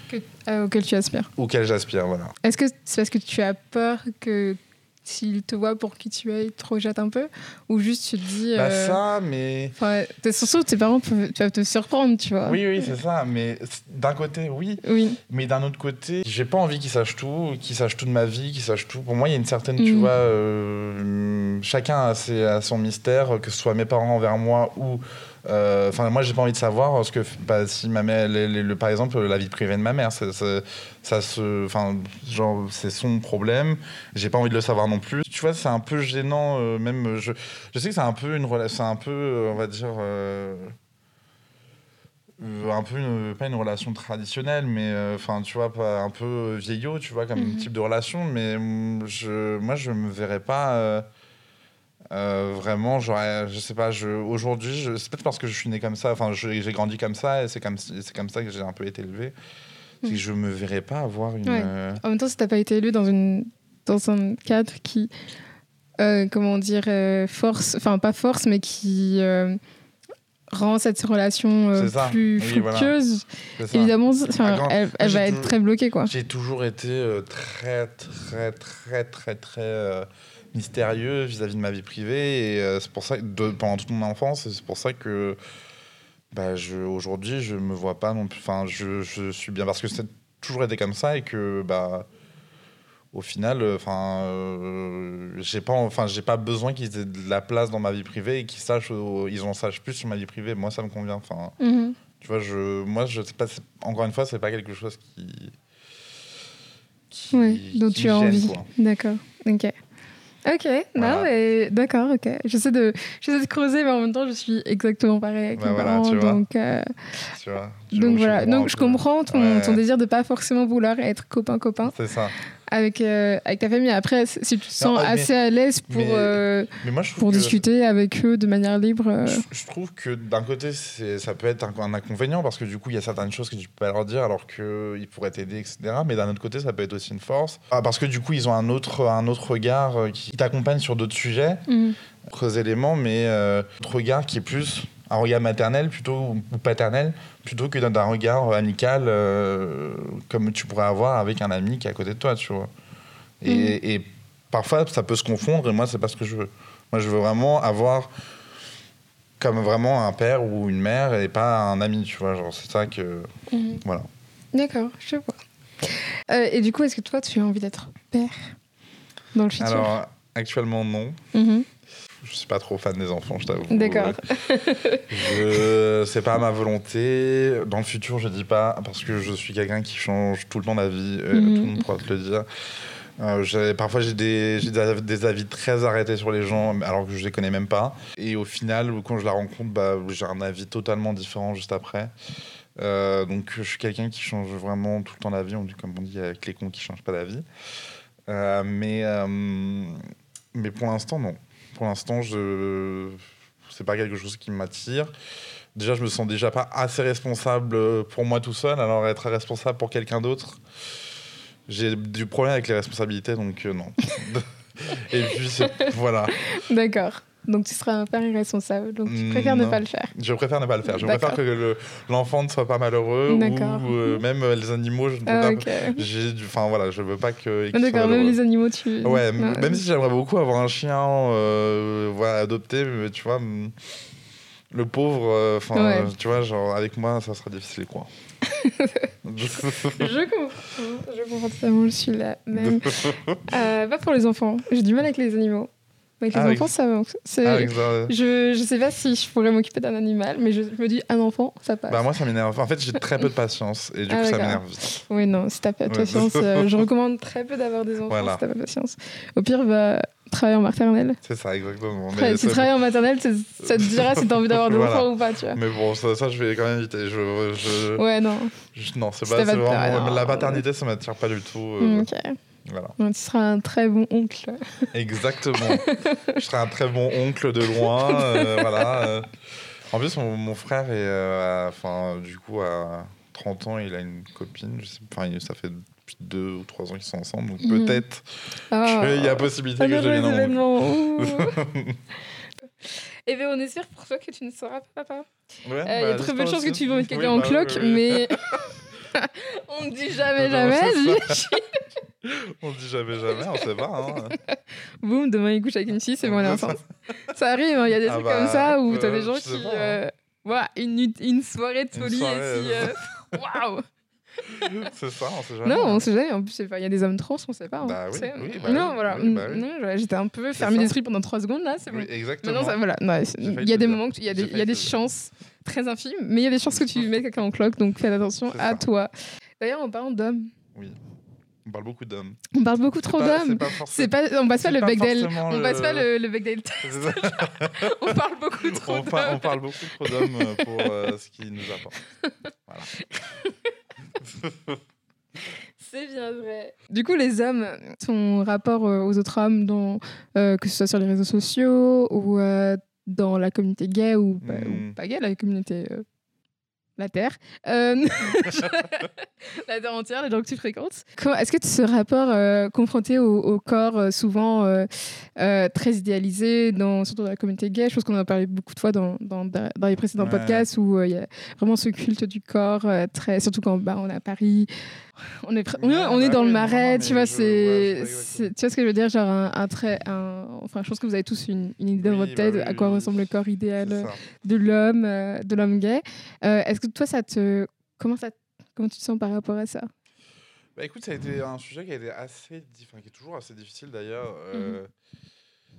A: Que- euh, auquel tu aspires.
B: auquel j'aspire, voilà.
A: Est-ce que c'est parce que tu as peur que s'il te voit pour qui tu es, il te rejette un peu Ou juste tu te dis.
B: Bah,
A: euh,
B: ça, mais.
A: Enfin, que tes parents peuvent, peuvent te surprendre, tu vois.
B: Oui, oui, c'est ça, mais d'un côté, oui.
A: Oui.
B: Mais d'un autre côté, j'ai pas envie qu'ils sachent tout, qu'ils sachent tout de ma vie, qu'ils sachent tout. Pour moi, il y a une certaine, tu
A: Mhm.
B: vois, euh, chacun a, ses- a son mystère, que ce soit mes parents envers moi ou. Euh, Enfin, moi, j'ai pas envie de savoir parce que, bah, si ma mère, le, le- le- par exemple, la vie privée de ma mère, ça se, enfin, genre, c'est son problème. J'ai pas envie de le savoir non plus. Tu vois, c'est un peu gênant, euh, même. Je, je sais que c'est un peu une relation, un peu, euh, on va dire. euh, euh, un peu une- pas une relation traditionnelle mais euh, enfin tu vois pas un peu vieillot tu vois comme
A: Mhm.
B: type de relation mais mm, je moi je me verrais pas euh, vraiment euh, je sais pas je aujourd'hui c'est peut-être parce que je suis né comme ça enfin j'ai grandi comme ça et c'est comme c'est comme ça que j'ai un peu été élevé c'est que
A: Mhm.
B: je me verrais pas avoir une
A: Ouais.
B: euh,
A: En même temps, si t'as pas été élu dans, une, dans un cadre qui, euh, comment dire, force, enfin pas force, mais qui rend cette relation plus
B: Oui,
A: fructueuse, évidemment,
B: quand-
A: elle, va être
B: toujours-
A: très bloquée, quoi.
B: J'ai toujours été très, très, très, très, très mystérieux vis-à-vis de ma vie privée. Et euh, c'est pour ça que, de- pendant toute mon enfance, c'est pour ça que bah, je, aujourd'hui, je me vois pas non plus. Enfin, je, je suis bien parce que c'est toujours été comme ça et que, bah, au final, euh, enfin, euh, j'ai pas, enfin, j'ai pas besoin qu'ils aient de la place dans ma vie privée et qu'ils sachent, euh, ils en sachent plus sur ma vie privée. Moi, ça me convient. Enfin,
A: Mhm.
B: tu vois, je, moi, je sais pas. Encore une fois, c'est pas quelque chose qui. qui
A: Oui, dont
B: qui
A: tu as envie. D'accord. Ok. Ok, non,
B: Voilà.
A: mais d'accord, ok. J'essaie de, j'essaie de creuser, mais en même temps, je suis exactement pareil avec
B: Bah
A: mes
B: voilà,
A: parents.
B: tu vois.
A: donc, euh,
B: Tu vois,
A: donc voilà. Donc je comprends ton,
B: Ouais.
A: ton désir de pas forcément vouloir être copain-copain
B: C'est ça.
A: Avec, euh, avec ta famille. Après, si tu te sens
B: mais-
A: assez à l'aise pour,
B: mais-
A: euh,
B: Mais moi,
A: pour discuter avec eux de manière libre. euh,
B: Je, je trouve que d'un côté, ça peut être un, un inconvénient parce que du coup, il y a certaines choses que tu peux pas leur dire alors qu'ils pourraient t'aider, etc. Mais d'un autre côté, ça peut être aussi une force. Ah, Parce que du coup, ils ont un autre, un autre regard qui t'accompagne sur d'autres sujets, d'autres éléments, mais un autre regard qui est plus un regard maternel plutôt ou paternel plutôt que d'un regard amical euh, comme tu pourrais avoir avec un ami qui est à côté de toi, tu vois. Et, et parfois, ça peut se confondre et moi, c'est pas ce que je veux. Moi, je veux vraiment avoir comme vraiment un père ou une mère et pas un ami, tu vois. Genre, c'est ça que.
A: Mhm.
B: Voilà.
A: D'accord, je vois. Euh, et du coup, est-ce que toi, tu as envie d'être père dans le futur?
B: Alors, actuellement, non.
A: Mhm.
B: Je suis pas trop fan des enfants, je t'avoue.
A: D'accord.
B: Je... C'est pas ma volonté. Dans le futur, je dis pas, parce que je suis quelqu'un qui change tout le temps d'avis. euh,
A: Mhm.
B: Tout le monde pourra te le dire. Euh, parfois, j'ai des, j'ai des, des avis très arrêtés sur les gens, alors que je les connais même pas. Et au final, quand je la rencontre, bah, j'ai un avis totalement différent juste après. Euh, donc, je suis quelqu'un qui change vraiment tout le temps d'avis. On dit, comme on dit, avec les cons qui changent pas d'avis. Euh, mais, euh, mais pour l'instant, non. Pour l'instant, je c'est pas quelque chose qui m'attire. Déjà, je me sens déjà pas assez responsable pour moi tout seul, alors être responsable pour quelqu'un d'autre, j'ai du problème avec les responsabilités, donc euh, non. Et puis, voilà.
A: D'accord. Donc tu seras un père irresponsable. Donc tu préfères ne pas le faire.
B: Je préfère ne pas le faire. Je préfère que le- l'enfant ne soit pas malheureux ou
A: D'accord.
B: euh, même euh, les animaux. Je ne
A: Ah,
B: veux
A: ok.
B: pas. J'ai du- Enfin voilà, je veux pas que.
A: Ah, D'accord, même les animaux, tu.
B: Ouais, même si j'aimerais beaucoup avoir un chien, euh, voilà, adopté, mais tu vois, le pauvre, euh, enfin,
A: Ouais.
B: tu vois, genre avec moi, ça sera difficile, quoi.
A: Je comprends, je comprends totalement, je suis là. Même. Pas pour les enfants, j'ai du mal avec les animaux. Avec les
B: Ah,
A: enfants, ça c'est-
B: Ah, avec ça,
A: Je, je sais pas si je pourrais m'occuper d'un animal, mais je me dis un enfant, ça passe.
B: Bah moi ça m'énerve. En fait j'ai très peu de patience et du
A: Ah,
B: coup ça m'énerve.
A: Oui, non, si t'as pas de patience, euh, je recommande très peu d'avoir des enfants
B: Voilà.
A: si t'as pas de patience. Au pire, va travailler en maternelle.
B: C'est ça exactement. Mais,
A: si tu travailles en maternelle, ça te dira si t'as envie d'avoir des
B: Voilà.
A: enfants ou pas, tu vois.
B: mais bon ça, ça, je vais quand même éviter. Je, je,
A: Ouais, non.
B: je- non c'est
A: Si
B: pas,
A: pas
B: c'est
A: de-
B: vraiment
A: ah, non.
B: la paternité ça m'attire pas du tout. euh,
A: Ok.
B: Voilà
A: Donc, tu seras un très bon oncle.
B: exactement. je serai un très bon oncle de loin. euh, voilà. euh. En plus mon, mon frère est euh, enfin du coup à 30 ans il a une copine. Je sais, enfin ça fait deux ou trois ans qu'ils sont ensemble donc
A: Mhm.
B: peut-être
A: Ah.
B: qu'il y a possibilité que je devienne un.
A: Ouh. Eh bien, on espère pour toi que tu ne seras pas papa.
B: Ouais,
A: Euh, Il
B: bah,
A: y a très peu de chances que tu vas mettre quelqu'un en
B: bah,
A: cloque, mais on ne dit jamais,
B: Non,
A: jamais.
B: On dit jamais jamais, on sait pas. Hein.
A: Boum, demain il couche avec une fille, c'est bon, est enceinte. Ça arrive, hein, il y a des
B: Ah
A: trucs
B: bah,
A: comme ça où t'as
B: euh,
A: des gens qui.
B: pas, hein.
A: euh, voilà, une, une soirée de folie
B: soirée,
A: et si. euh, Waouh!
B: c'est ça, on sait jamais.
A: Non,
B: hein.
A: on sait jamais. En plus, il y a des hommes trans, on sait pas. hein,
B: Bah oui, bah
A: non,
B: oui,
A: voilà.
B: bah.
A: Non, J'étais un peu fermé d'esprit pendant trois secondes là, bon.
B: Exactement.
A: Maintenant, ça, voilà. Il y a des moments, il y a des, y a chances très infimes, mais il y a des chances que tu mettes quelqu'un en cloque, donc fais attention à
B: ça.
A: toi. D'ailleurs, en parlant d'hommes,
B: Oui. On parle beaucoup d'hommes.
A: on parle beaucoup trop d'hommes.
B: C'est pas
A: on passe pas le Bechdel, on passe pas le, Bechdel. on parle beaucoup trop d'hommes.
B: on parle beaucoup trop d'hommes pour euh, ce qu'ils nous apportent. Voilà.
A: C'est bien vrai. Du coup, les hommes, ton rapport euh, aux autres hommes, dans, euh, que ce soit sur les réseaux sociaux ou euh, dans la communauté gay ou, pas-
B: Hmm.
A: ou pas gay, la communauté. euh, la Terre. Euh, la Terre entière, les gens que tu fréquentes. Est-ce que ce rapport euh, confronté au, au corps euh, souvent euh, très idéalisé, dans, surtout dans la communauté gay, chose qu'on a parlé beaucoup de fois dans, dans, dans les précédents
B: Ouais.
A: podcasts, où il y a vraiment ce culte du corps, très, surtout quand bah, on est à Paris, on est, on on est
B: bah
A: dans le marais, tu vois, c'est, tu vois ce que je veux dire, genre un, un trait, un, enfin, je pense que vous avez tous une, une idée dans
B: Oui,
A: votre
B: bah
A: tête
B: oui,
A: à quoi ressemble le corps idéal
B: ça.
A: de l'homme, euh, de l'homme gay. Euh, Est-ce que toi, ça te, comment ça, comment tu te sens par rapport à ça?
B: Bah écoute, ça a été un sujet qui a été assez, enfin, qui est toujours assez difficile d'ailleurs. euh,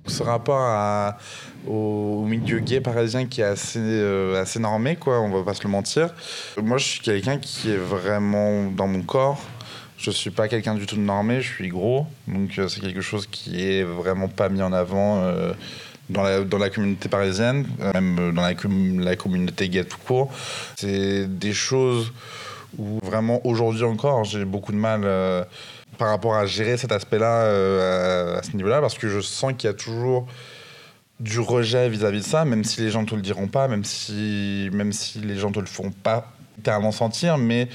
B: Ce rapport à, au milieu gay parisien qui est assez, euh, assez normé, quoi, on va pas se le mentir. Moi, je suis quelqu'un qui est vraiment dans mon corps. Je suis pas quelqu'un du tout de normé, je suis gros. Donc, euh, c'est quelque chose qui est vraiment pas mis en avant euh, dans, la, communauté parisienne, même dans la, la communauté gay tout court. C'est des choses où vraiment aujourd'hui encore, j'ai beaucoup de mal euh, par rapport à gérer cet aspect-là euh, à, ce niveau-là, parce que je sens qu'il y a toujours du rejet vis-à-vis de ça, même si les gens te le diront pas, même si, même si les gens te le font pas littéralement sentir, mais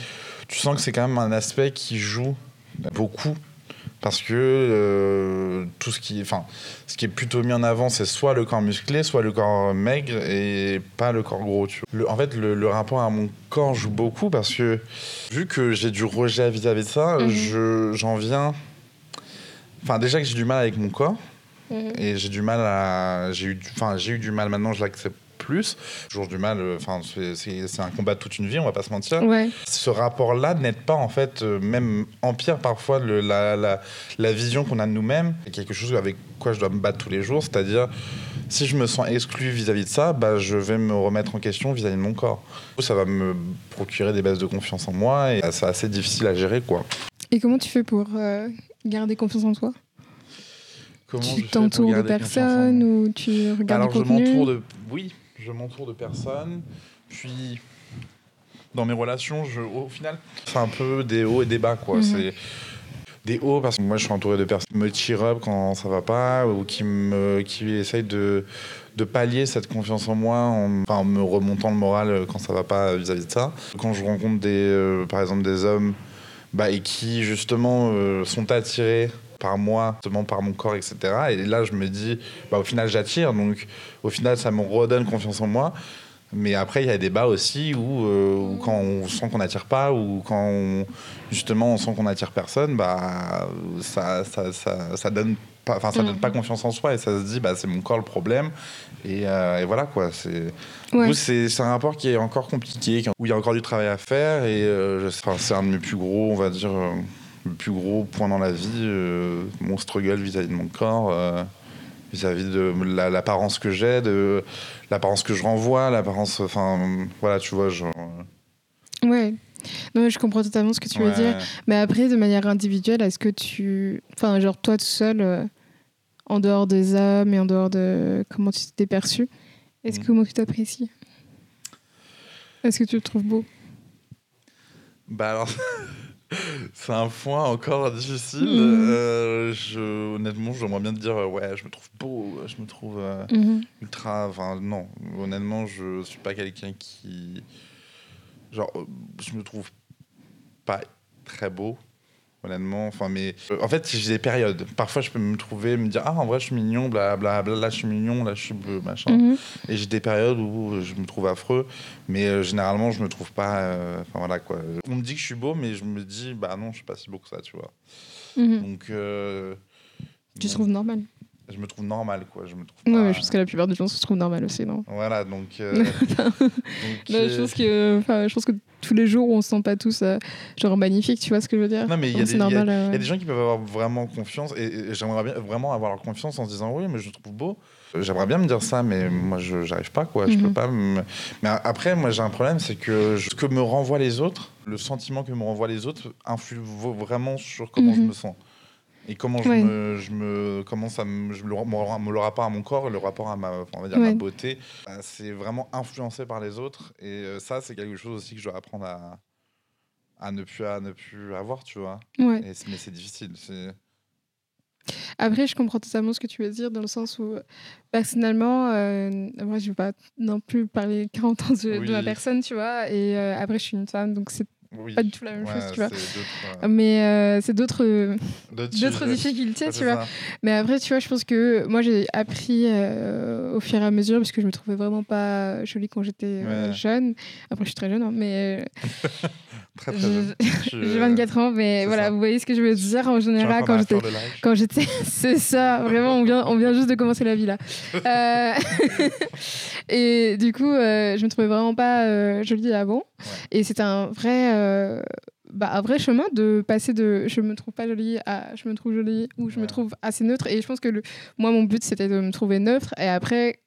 B: tu sens que c'est quand même un aspect qui joue beaucoup. Parce que euh, tout ce qui, enfin, ce qui est plutôt mis en avant, c'est soit le corps musclé, soit le corps maigre et pas le corps gros. Tu vois. Le- en fait, le, le rapport à mon corps joue beaucoup parce que vu que j'ai du rejet vis-à-vis de ça,
A: Mhm.
B: je, j'en viens. Enfin, déjà que j'ai du mal avec mon corps et j'ai du mal à, j'ai eu, enfin, j'ai eu du mal. Maintenant, je l'accepte plus. Toujours du mal. euh, Enfin, c'est, un combat de toute une vie, on va pas se mentir
A: Ouais.
B: ce rapport-là n'aide pas, en fait, euh, même empire parfois le- la, la- la vision qu'on a de nous-mêmes. C'est quelque chose avec quoi je dois me battre tous les jours, c'est-à-dire, si je me sens exclu vis-à-vis de ça, bah, je vais me remettre en question vis-à-vis de mon corps. Ça va me procurer des baisses de confiance en moi et c'est assez difficile à gérer, quoi.
A: Et comment tu fais pour euh, garder confiance en toi?
B: Comment je
A: Tu t'entoures de personnes ou tu regardes
B: Alors, je
A: contenu?
B: m'entoure de... Oui, je m'entoure de personnes, puis... Dans mes relations, je, au final, c'est un peu des hauts et des bas, quoi.
A: Mhm.
B: C'est des hauts parce que moi, je suis entouré de personnes qui me cheer up quand ça va pas ou qui me, qui essayent de, de pallier cette confiance en moi en, me remontant le moral quand ça va pas vis-à-vis de ça. Quand je rencontre des, euh, par exemple, des hommes bah, et qui justement euh, sont attirés par moi, seulement par mon corps, etc. Et là, je me dis, bah, au final, j'attire. Donc, au final, ça me redonne confiance en moi. Mais après, il y a des bas aussi où, euh, où quand on sent qu'on n'attire pas ou quand on, justement on sent qu'on n'attire personne, bah, ça, ça, ça, ça donne pas, ça donne pas confiance en soi et ça se dit, bah, c'est mon corps le problème. Et, euh, et voilà quoi. C'est
A: Ouais.
B: c'est un rapport qui est encore compliqué, où il y a encore du travail à faire et euh, c'est un de mes plus gros, on va dire, le plus gros point dans la vie, euh, mon struggle vis-à-vis de mon corps. euh, vis-à-vis de la- l'apparence que j'ai, de l'apparence que je renvoie, l'apparence, enfin, voilà, tu vois, genre.
A: Ouais. Non, mais je comprends totalement ce que tu veux dire. Mais après, de manière individuelle, est-ce que tu. Enfin, genre, toi tout seul, euh, en dehors des hommes et en dehors de comment tu t'es perçu, est-ce
B: Mm.
A: que comment tu t'apprécies? Est-ce que tu le trouves beau?
B: Bah alors, c'est un point encore difficile.
A: Mhm.
B: Euh, je, honnêtement, j'aimerais bien te dire, euh, ouais, je me trouve beau, je me trouve euh,
A: Mhm.
B: ultra. Enfin, non, honnêtement, je suis pas quelqu'un qui. Genre, je me trouve pas très beau. Honnêtement, enfin, mais euh, en fait, j'ai des périodes. Parfois, je peux me trouver, me dire, ah, en vrai, je suis mignon, blablabla, là, je suis mignon, là, je suis bleu, machin.
A: Mhm.
B: Et j'ai des périodes où je me trouve affreux, mais euh, généralement, je me trouve pas. euh, Enfin, voilà, quoi. On me dit que je suis beau, mais je me dis, bah non, je suis pas si beau que ça, tu vois.
A: Mhm.
B: Donc. euh,
A: Tu te trouves normal
B: Je me trouve normal, quoi. Je me trouve
A: Ouais,
B: pas-
A: mais je pense que la plupart des gens se trouvent normal aussi, non
B: Voilà, donc. euh, donc,
A: Non,
B: euh,
A: je, pense que, enfin, je pense que tous les jours, on se sent pas tous euh, genre magnifiques, tu vois ce que je veux dire
B: Non, mais il y, il y a- y
A: euh,
B: a des gens qui peuvent avoir vraiment confiance, et, et j'aimerais bien vraiment avoir leur confiance en se disant oui, mais je trouve beau. J'aimerais bien me dire ça, mais moi, je j'arrive pas, quoi. Je
A: Mhm.
B: peux pas. me- Mais après, moi, j'ai un problème, c'est que je- ce que me renvoient les autres, le sentiment que me renvoient les autres, influe vraiment sur comment je
A: Mhm.
B: me sens. Et comment je
A: Ouais.
B: me, je me, comment ça me, je me, le- rapport à mon corps, le rapport à ma, on va dire, ma beauté, bah, c'est vraiment influencé par les autres. Et euh, ça, c'est quelque chose aussi que je dois apprendre à, à ne plus, à ne plus avoir, tu vois.
A: Ouais.
B: Et c'est- mais c'est difficile.
A: Après, je comprends totalement ce que tu veux dire, dans le sens où, personnellement, euh, moi, je veux pas non plus parler 40 ans de, de ma
B: Oui.
A: personne, tu vois. Et euh, après, je suis une femme, donc c'est
B: Oui.
A: pas du tout la même
B: Ouais,
A: chose, tu vois.
B: c'est d'autres, euh,
A: Mais euh, c'est d'autres
B: sujets.
A: difficultés,
B: Ouais,
A: tu vois.
B: ça.
A: Mais après, tu vois, je pense que moi, j'ai appris euh, au fur et à mesure, parce que je me trouvais vraiment pas jolie quand j'étais euh,
B: Ouais.
A: jeune. Après, je suis très jeune, hein, mais
B: Très, très
A: Je-
B: jeune.
A: J'ai
B: euh,
A: 24 ans. Mais voilà,
B: ça.
A: vous voyez ce que je veux dire en général quand j'étais quand j'étais c'est ça vraiment on vient on vient juste de commencer la vie là Euh, et du coup euh, je me trouvais vraiment pas euh, jolie avant et c'était un vrai euh, bah, un vrai chemin de passer de je me trouve pas jolie à je me trouve jolie ou je me trouve assez neutre et je pense que le, moi mon but c'était de me trouver neutre et après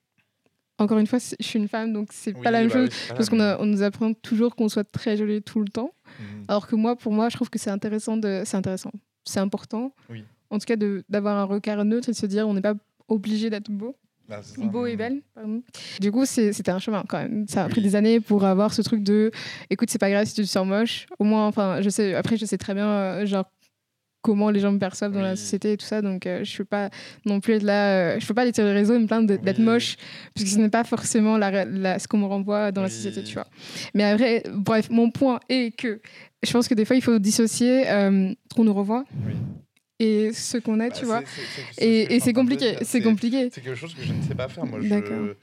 A: encore une fois je suis une femme donc c'est
B: Oui,
A: pas la même
B: bah
A: chose
B: oui,
A: parce qu'on
B: même-
A: on nous apprend toujours qu'on soit très jolie tout le temps
B: Mhm.
A: alors que moi, pour moi, je trouve que c'est intéressant de, c'est intéressant, c'est important.
B: Oui.
A: En tout cas, de d'avoir un regard neutre et de se dire, on n'est pas obligé d'être beau,
B: Bah,
A: beau et belle. Pardon. Du coup, c'était un chemin quand même. Ça a pris
B: Oui.
A: des années pour avoir ce truc de, écoute, c'est pas grave si tu te sens moche. Au moins, enfin, je sais. Après, je sais très bien, euh, genre comment les gens me perçoivent dans la société et tout ça donc euh, je peux pas non plus être là euh, je peux pas aller sur les réseaux et me plaindre d'être
B: Oui.
A: moche parce que ce n'est pas forcément la, la- ce qu'on me renvoie dans la société tu vois mais après bref mon point est que je pense que des fois il faut dissocier euh, ce qu'on nous renvoie. Et ce qu'on est
B: Bah,
A: tu vois
B: c'est- ce
A: et, c'est compliqué c'est compliqué
B: C'est quelque chose que je ne sais pas faire. Moi, je...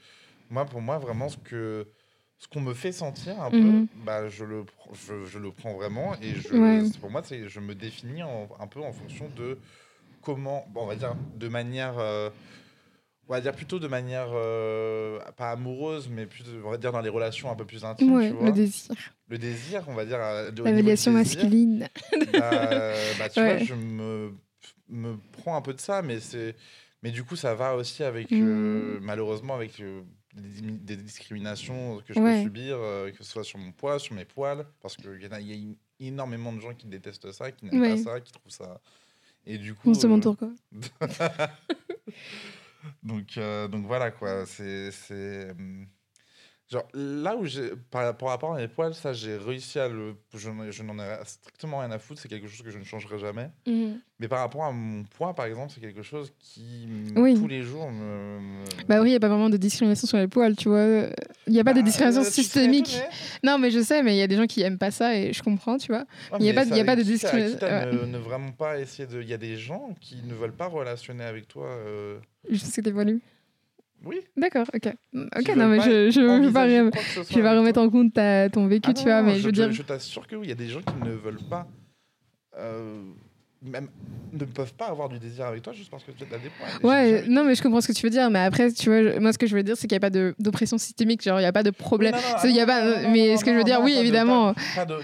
B: Moi pour moi, vraiment, ce que ce qu'on me fait sentir un
A: Mhm.
B: peu, bah, je, le, je, je le prends vraiment. Et je,
A: Ouais.
B: pour moi, c'est- je me définis en- un peu en fonction de comment, bon, on va dire, de manière. euh, on va dire plutôt de manière euh, pas amoureuse, mais plus, on va dire dans les relations un peu plus intimes.
A: ouais
B: tu vois.
A: le désir
B: Le désir, on va dire. euh, de-
A: la validation masculine
B: bah, bah, tu vois, je me, me prends un peu de ça, mais c'est, mais du coup, ça va aussi avec, euh,
A: Mm.
B: malheureusement, avec euh, des, discriminations que je
A: Ouais.
B: peux subir, euh, que ce soit sur mon poids, sur mes poils, parce qu'il y, en a- il y a énormément de gens qui détestent ça, qui n'aiment
A: Ouais.
B: pas ça, qui trouvent ça. Et du coup.
A: on se
B: euh,
A: pourquoi
B: donc, euh, donc voilà quoi, c'est. Genre là où j'ai. Par, par rapport à mes poils, ça j'ai réussi à le. Je, n'en ai- je n'en ai strictement rien à foutre, c'est quelque chose que je ne changerai jamais.
A: Mhm.
B: Mais par rapport à mon poids, par exemple, c'est quelque chose qui,
A: Oui.
B: tous les jours, me.
A: Bah oui, il n'y a pas vraiment de discrimination sur les poils, tu vois. il n'y a pas de
B: Bah,
A: discrimination
B: euh,
A: systémique. Non, mais je sais, mais il y a des gens qui aiment pas ça et je comprends, tu vois. Il y a pas y a pas de discrimination, ouais.
B: Ne, ne vraiment pas essayer de. Il y a des gens qui ne veulent pas relationner avec toi. euh,
A: Je sais que t'es voulu.
B: Oui.
A: D'accord, ok. Ok, non, mais je, je, veux pas, je vais pas remettre en compte ta, ton vécu,
B: Ah
A: tu
B: non,
A: vois, mais
B: je,
A: veux dire.
B: je t'assure que oui, il y a des gens qui ne veulent pas. euh, même ne peuvent pas avoir du désir avec toi juste parce que tu as des points.
A: Ouais, non, mais je comprends ce que tu veux dire, mais après, tu vois, moi, ce que je veux dire, c'est qu'il n'y a pas d'oppression systémique, genre, il n'y a pas de problème.
B: non, non,
A: C'est- y a
B: non,
A: pas,
B: non,
A: mais ce que je veux dire, oui, évidemment.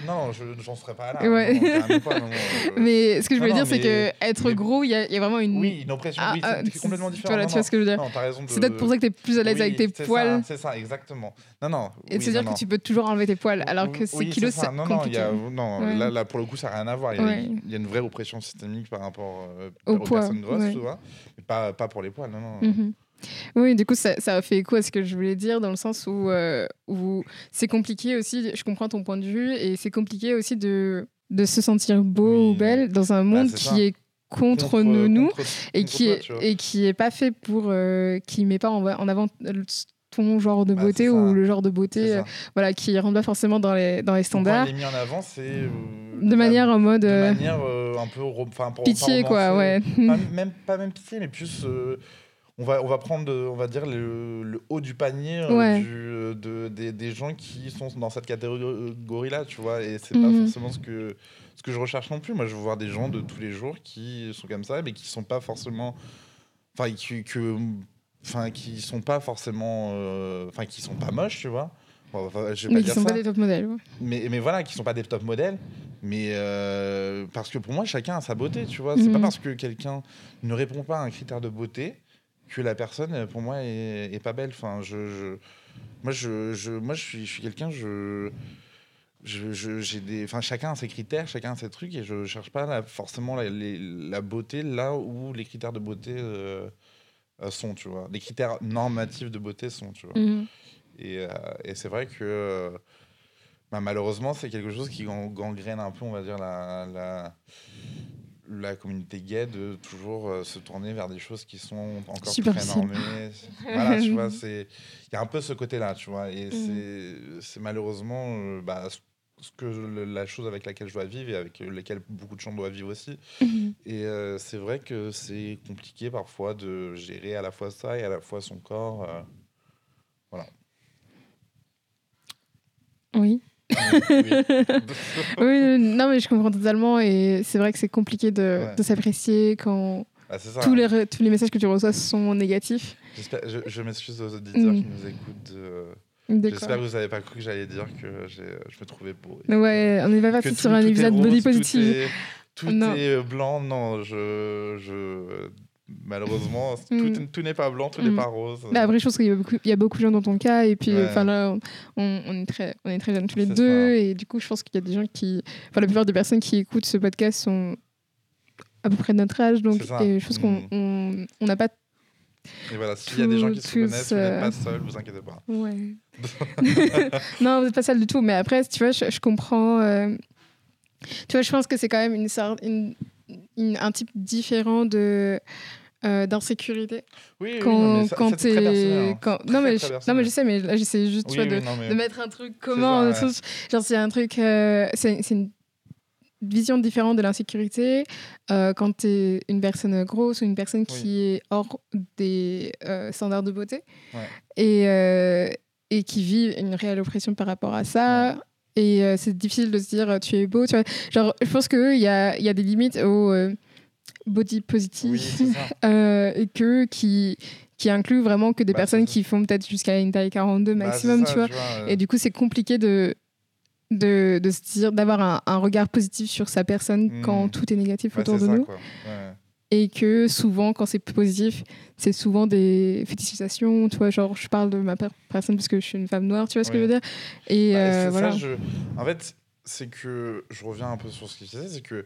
B: Non, je j'en serais pas là.
A: Ouais.
B: euh,
A: Mais ce que je veux dire, c'est que être gros, il y, a vraiment une.
B: Oui, une oppression,
A: Ah,
B: oui,
A: ah,
B: c'est complètement différent.
A: Voilà, tu vois ce que je veux dire. C'est peut-être pour ça que tu es plus à l'aise avec tes
B: c'est
A: poils.
B: C'est ça, exactement. Non, non.
A: Et de se dire que tu peux toujours enlever tes poils, alors que ces
B: Oui,
A: kilos,
B: c'est
A: c'est compliqué.
B: non là, pour le coup, ça n'a rien à voir. Il y a une vraie oppression systémique par rapport euh,
A: Au
B: aux
A: poids,
B: personnes grosses,
A: ouais.
B: tu vois. Mais pas, pas pour les poils, non, non.
A: Mhm. Oui, du coup, ça, ça fait écho à ce que je voulais dire, dans le sens où, euh, où c'est compliqué aussi, je comprends ton point de vue, et c'est compliqué aussi de, de se sentir beau
B: Oui.
A: ou belle dans un monde
B: c'est
A: qui
B: ça.
A: est contre, nous, nous
B: contre-
A: et, qui est, et qui est pas fait pour... euh, qui met pas en, en avant ton genre de
B: Bah,
A: beauté ou le genre de beauté euh, voilà, qui rentre pas forcément dans les, dans les standards,
B: mis en avant, c'est. euh,
A: de manière en mode
B: de
A: euh,
B: manière un peu. enfin,
A: pitié, quoi, ouais.
B: Pas, même, pas même pitié, mais plus. on va, on va prendre, on va dire, le, le haut du panier
A: Ouais.
B: du, de, des, des gens qui sont dans cette catégorie-là, tu vois. Et c'est
A: Mhm.
B: pas forcément ce que, ce que je recherche non plus. Moi, je veux voir des gens de tous les jours qui sont comme ça, mais qui sont pas forcément. Enfin, qui, que, enfin, qui sont pas forcément. euh, Enfin, qui sont pas moches, tu vois. Bon, je vais
A: mais
B: pas
A: qui
B: dire
A: sont
B: ça
A: pas des top modèles. ouais.
B: mais, mais voilà, qui sont pas des top modèles. Mais euh, parce que pour moi, chacun a sa beauté, tu vois. C'est pas
A: Mhm.
B: parce que quelqu'un ne répond pas à un critère de beauté que la personne, pour moi, est, est pas belle. Enfin, je, je- moi, je, je, moi, je suis, je suis quelqu'un, je, je, j'ai des, enfin, chacun a ses critères, chacun a ses trucs, et je cherche pas la- forcément la, les- la beauté là où les critères de beauté euh, sont, tu vois. Les critères normatifs de beauté sont, tu vois.
A: Mhm.
B: Et, euh, et c'est vrai que euh, bah, malheureusement, c'est quelque chose qui gang- gangrène un peu, on va dire, la, la, la communauté gay de toujours euh, se tourner vers des choses qui sont encore très
A: Superficielles.
B: normées. voilà, tu vois, c'est il y a un peu ce côté-là, tu vois. Et
A: Mhm.
B: c'est c'est malheureusement euh, bah, ce que la chose avec laquelle je dois vivre et avec laquelle beaucoup de gens doivent vivre aussi.
A: Mhm.
B: Et euh, c'est vrai que c'est compliqué parfois de gérer à la fois ça et à la fois son corps. euh.
A: Oui.
B: Oui.
A: oui, non, mais je comprends totalement. Et c'est vrai que c'est compliqué de,
B: Ouais.
A: de s'apprécier quand
B: Ah, ça.
A: tous, les, re- tous les messages que tu reçois sont négatifs.
B: Je, je m'excuse aux auditeurs
A: Mm.
B: qui nous écoutent. J'espère que vous n'avez pas cru que j'allais dire que j'ai- je me trouvais beau.
A: Ouais, on n'est pas parti sur un épisode body
B: tout
A: positive.
B: est- Tout est euh, blanc. Non, je. je malheureusement, tout,
A: Mm.
B: tout n'est pas blanc, tout
A: Mm.
B: n'est pas rose.
A: Bah après, je pense qu'il y, a beaucoup- il y a beaucoup de gens dans ton cas. Et puis,
B: Ouais.
A: là, on, on est très, on est très jeunes tous les deux.
B: ça.
A: Et du coup, je pense qu'il y a des gens qui. Enfin, la plupart des personnes qui écoutent ce podcast sont à peu près de notre âge. Donc, et je pense qu'on
B: Mm.
A: on on n'a pas.
B: Et voilà, s'il y a des gens qui se
A: tous,
B: reconnaissent, vous n'êtes
A: euh,
B: pas seuls, vous inquiétez pas.
A: Ouais. non, pas ça du tout. Mais après, tu vois, je, je comprends. euh, Tu vois, je pense que c'est quand même une sorte, une, une- un type différent de euh, d'insécurité
B: Oui, oui,
A: quand,
B: ça-
A: quand t'es
B: hein.
A: quand... Non mais je... non mais je sais mais là j'essaie juste
B: Oui,
A: vois,
B: oui,
A: de,
B: mais-
A: de mettre un truc comment
B: ça, ouais.
A: genre c'est un truc euh, c'est une vision différente de l'insécurité euh, quand tu es une personne grosse ou une personne qui est hors des euh, standards de beauté
B: Ouais.
A: et, euh, et qui vit une réelle oppression par rapport à ça. Et euh, c'est difficile de se dire euh, tu es beau. Tu vois. Genre, je pense qu'il y a, y a des limites au euh, body positive euh, et que qui, qui inclut vraiment que des
B: Bah,
A: personnes qui font peut-être jusqu'à une taille 42
B: Bah,
A: maximum,
B: ça,
A: tu vois. Et du coup, c'est compliqué de, de, de se dire, d'avoir un, un regard positif sur sa personne quand tout est négatif
B: ouais,
A: autour de
B: ça,
A: nous.
B: quoi. Ouais.
A: Et que souvent, quand c'est positif, c'est souvent des fétichisations. Tu vois, genre, je parle de ma per- personne parce que je suis une femme noire, tu vois ce que je veux dire Et
B: Bah,
A: euh,
B: c'est ça,
A: voilà.
B: je- En fait, c'est que je reviens un peu sur ce qu'il disait, c'est que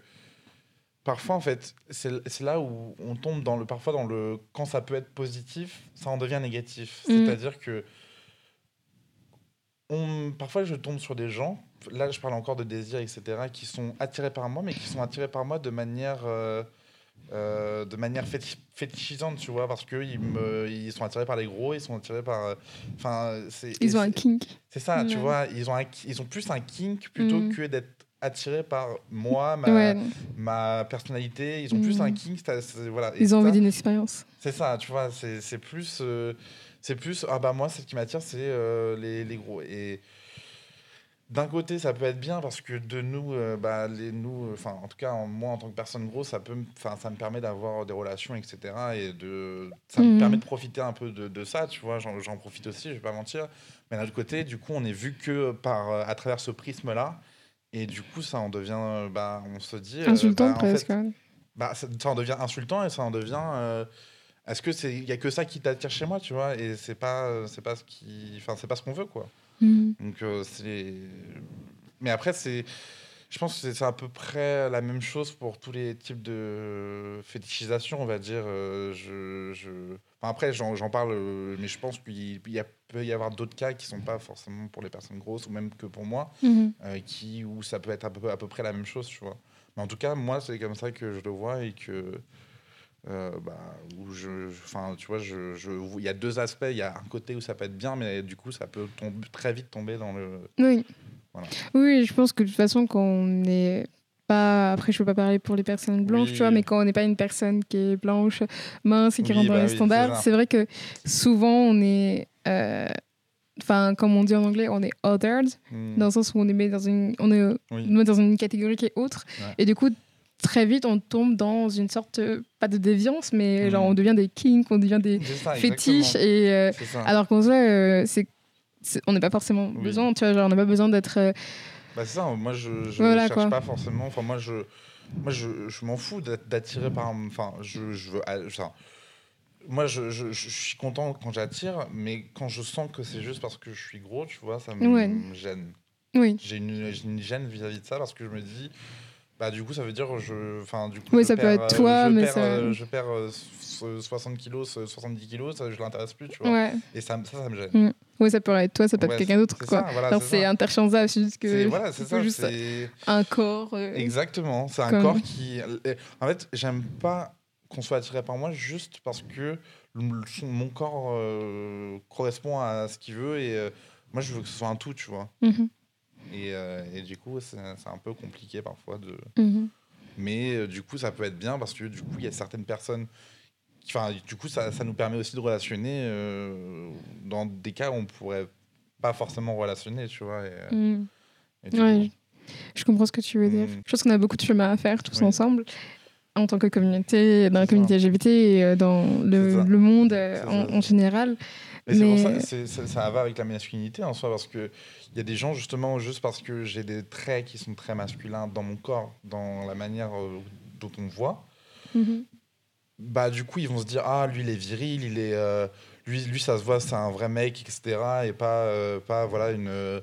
B: parfois, en fait, c'est c'est là où on tombe dans le parfois dans le quand ça peut être positif, ça en devient négatif.
A: Mm.
B: C'est-à-dire que on, parfois, je tombe sur des gens. Là, je parle encore de désir, etc., qui sont attirés par moi, mais qui sont attirés par moi de manière euh, euh, de manière féti- fétichisante, tu vois, parce qu'ils ils sont attirés par les gros, ils sont attirés par. euh, Enfin,
A: Ils ont un kink.
B: C'est ça, tu vois, ils ont, un, ils ont plus un kink plutôt
A: Mhm.
B: que d'être attirés par moi, ma,
A: Ouais.
B: ma personnalité. Ils ont plus
A: Mhm.
B: un kink, voilà.
A: Ils ont envie d'une expérience.
B: C'est ça, tu vois, c'est plus. euh, c'est plus. Ah bah, moi, ce qui m'attire, c'est les, les gros. Et d'un côté, ça peut être bien parce que de nous, euh, bah, les, nous, enfin, en tout cas, en- moi, en tant que personne grosse, ça, peut, me- 'fin, ça me permet d'avoir des relations, etc. Et de, ça
A: Mhm.
B: me permet de profiter un peu de, de ça, tu vois. J'en profite aussi, je vais pas mentir. Mais d'un autre côté, du coup, on est vu que par, euh, à travers ce prisme-là. Et du coup, ça en devient. euh, Bah, on se dit. euh,
A: Insultant
B: bah, en fait,
A: presque.
B: bah, ça, ça en devient insultant et ça en devient. euh, Est-ce que c'est, il y a que ça qui t'attire chez moi, tu vois Et c'est pas, euh, c'est pas ce qui, enfin, c'est pas ce qu'on veut, quoi.
A: Mhm.
B: Donc euh, c'est. Mais après, c'est. Je pense que c'est- à peu près la même chose pour tous les types de fétichisation, on va dire. Euh, Je, je... Enfin, après, j'en parle, euh, mais je pense qu'il y a, peut y avoir d'autres cas qui sont pas forcément pour les personnes grosses ou même que pour moi,
A: Mhm.
B: euh, qui, où ça peut être à peu, à peu près la même chose, tu vois. Mais en tout cas, moi, c'est comme ça que je le vois et que. Euh, bah, où je, enfin, tu vois, je, je, il y a deux aspects. Il y a un côté où ça peut être bien, mais du coup, ça peut tomber, très vite tomber dans le.
A: Oui.
B: Voilà.
A: Oui, je pense que de toute façon, quand on n'est pas. Après, je ne peux pas parler pour les personnes blanches,
B: Oui.
A: tu vois, mais quand on n'est pas une personne qui est blanche, mince et qui
B: Oui,
A: rentre dans
B: bah
A: les
B: oui,
A: standards, c'est vrai que souvent, on est. euh, Enfin, comme on dit en anglais, on est othered,
B: Hmm.
A: dans le sens où on est mis dans une, on est
B: Oui.
A: dans une catégorie qui est autre.
B: Ouais.
A: Et du coup, très vite, on tombe dans une sorte, pas de déviance, mais
B: Mhm.
A: genre, on devient des kinks, on devient des
B: ça,
A: fétiches.
B: exactement.
A: Et, euh, alors qu'en soi, euh, c'est, on n'a pas forcément
B: Oui.
A: besoin, tu vois, genre, on n'a pas besoin d'être. euh,
B: Bah, c'est ça. Moi, je, je
A: Voilà,
B: cherche
A: quoi.
B: pas forcément. Enfin, moi, je, moi, je, je m'en fous d'attirer par. Enfin, je, je veux. ah, enfin, moi, je, je, je suis content quand j'attire, mais quand je sens que c'est juste parce que je suis gros, tu vois, ça me
A: Ouais.
B: gêne.
A: Oui.
B: J'ai une, j'ai une gêne vis-à-vis de ça parce que je me dis. Bah, du coup, ça veut dire, je, enfin, du coup,
A: Oui,
B: je
A: ça peut être
B: euh,
A: toi,
B: je
A: mais
B: perds,
A: ça-
B: euh, je perds euh, so- 60 kilos, so- 70 kilos, ça, je l'intéresse plus, tu vois.
A: Ouais.
B: Et ça, ça, ça me gêne.
A: Oui, ça peut être toi, ça peut être
B: Ouais,
A: quelqu'un d'autre, quoi.
B: voilà, c'est
A: interchangeable, c'est juste que.
B: Voilà, c'est ça.
A: juste un corps. euh,
B: Exactement, c'est un
A: Comme-
B: corps qui. En fait, j'aime pas qu'on soit attiré par moi juste parce que mon corps euh, correspond à ce qu'il veut et euh, moi je veux que ce soit un tout, tu vois.
A: mhm,
B: Et, euh, et du coup, c'est un peu compliqué parfois de.
A: mhm.
B: Mais euh, du coup, ça peut être bien parce que du coup, il y a certaines personnes. Enfin, du coup, ça, ça nous permet aussi de relationner euh, dans des cas où on pourrait pas forcément relationner, tu vois. Et,
A: Mhm.
B: et du
A: Ouais,
B: coup,
A: je comprends ce que tu veux dire.
B: Mm.
A: Je pense qu'on a beaucoup de chemin à faire tous
B: Oui.
A: ensemble, en tant que communauté, dans la communauté LGBT et dans le, monde en général.
B: Mais, c'est pour ça, c'est- ça, ça va avec la masculinité en soi, parce que il y a des gens justement juste parce que j'ai des traits qui sont très masculins dans mon corps, dans la manière euh, dont on voit,
A: Mhm.
B: bah du coup ils vont se dire ah lui il est viril, il est euh, lui lui ça se voit c'est un vrai mec etc et pas euh, pas voilà une euh,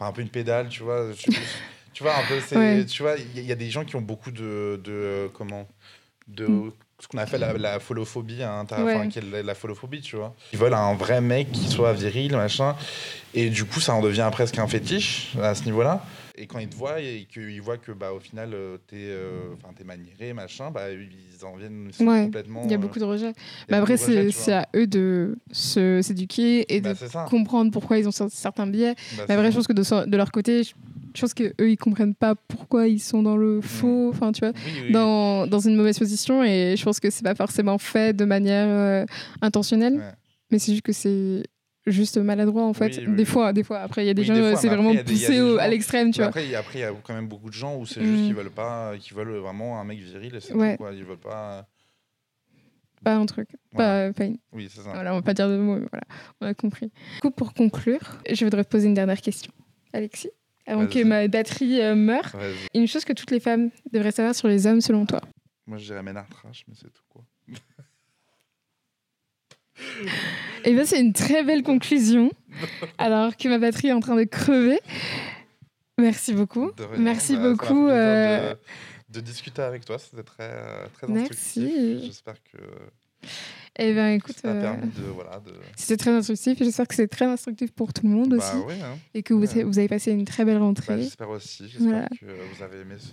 B: un peu une pédale tu vois Je- tu vois un peu c'est
A: Ouais.
B: tu vois il y, a- il y a des gens qui ont beaucoup de de comment de
A: Mm.
B: Ce qu'on appelle la, la folophobie hein,
A: Ouais.
B: qui est la, folophobie tu vois. Ils veulent un vrai mec qui soit viril machin. Et du coup ça en devient presque un fétiche à ce niveau là et quand ils te voient et qu'ils voient que bah au final euh, t'es euh, maniéré machin bah ils en viennent ils
A: Ouais,
B: complètement
A: Il y a
B: euh,
A: beaucoup de rejets. Mais après,
B: de rejets,
A: c'est à eux de s'éduquer et
B: Bah,
A: de comprendre pourquoi ils ont cer- certains biais.
B: Bah,
A: Mais après, je pense que de, de leur côté, je pense qu'eux, ils comprennent pas pourquoi ils sont dans le faux, enfin, tu vois,
B: Oui, oui, oui.
A: dans, dans une mauvaise position. Et je pense que c'est pas forcément fait de manière euh, intentionnelle,
B: Ouais.
A: mais c'est juste que c'est juste maladroit, en fait.
B: Oui,
A: des fois, des fois. Après, il y a des gens, euh, c'est vraiment
B: après,
A: poussé au- à l'extrême, tu vois.
B: après, il y a- quand même beaucoup de gens où c'est
A: Mm.
B: juste qu'ils veulent pas, qu'ils veulent vraiment un mec viril et c'est
A: Ouais.
B: tout, quoi. Ils veulent pas.
A: Pas un truc.
B: Voilà.
A: Pas, pas une-
B: Oui, c'est ça.
A: Voilà, on va pas dire de mots, mais voilà, on a compris. Du coup, pour conclure, je voudrais te poser une dernière question. Alexis, avant que ma batterie euh, meure, une chose que toutes les femmes devraient savoir sur les hommes selon toi.
B: Moi, je dirais Ménard Trash, mais c'est tout, quoi.
A: Et bien, c'est une très belle conclusion, alors que ma batterie est en train de crever. Merci beaucoup. Merci
B: Bah,
A: beaucoup. euh,
B: De, de discuter avec toi, c'était très, euh, très
A: Merci.
B: J'espère que.
A: Eh bien, écoute, euh,
B: permis de. Voilà, de...
A: c'était très instructif et j'espère que c'est très instructif pour tout le monde aussi
B: Bah ouais, hein.
A: et que vous,
B: ouais.
A: vous avez passé une très belle
B: Bah,
A: rentrée,
B: j'espère aussi. J'espère
A: Voilà.
B: que vous avez aimé ce,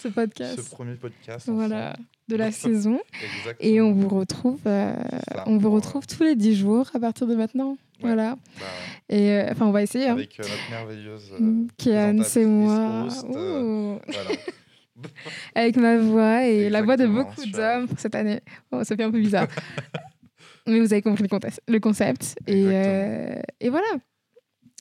A: ce podcast.
B: ce premier podcast.
A: Voilà,
B: ensemble.
A: de la saison.
B: Exactement.
A: Et on vous retrouve, euh,
B: Ça,
A: on vous
B: pour,
A: retrouve tous les 10 jours à partir de maintenant. Voilà.
B: bah,
A: Et euh, enfin, on va essayer. Hein.
B: avec euh, notre merveilleuse.
A: Kian, c'est moi.
B: host, voilà.
A: Avec ma voix et la voix de beaucoup d'hommes cette année. Oh, ça fait un peu bizarre. Mais vous avez compris le, concept. Et, euh, et voilà.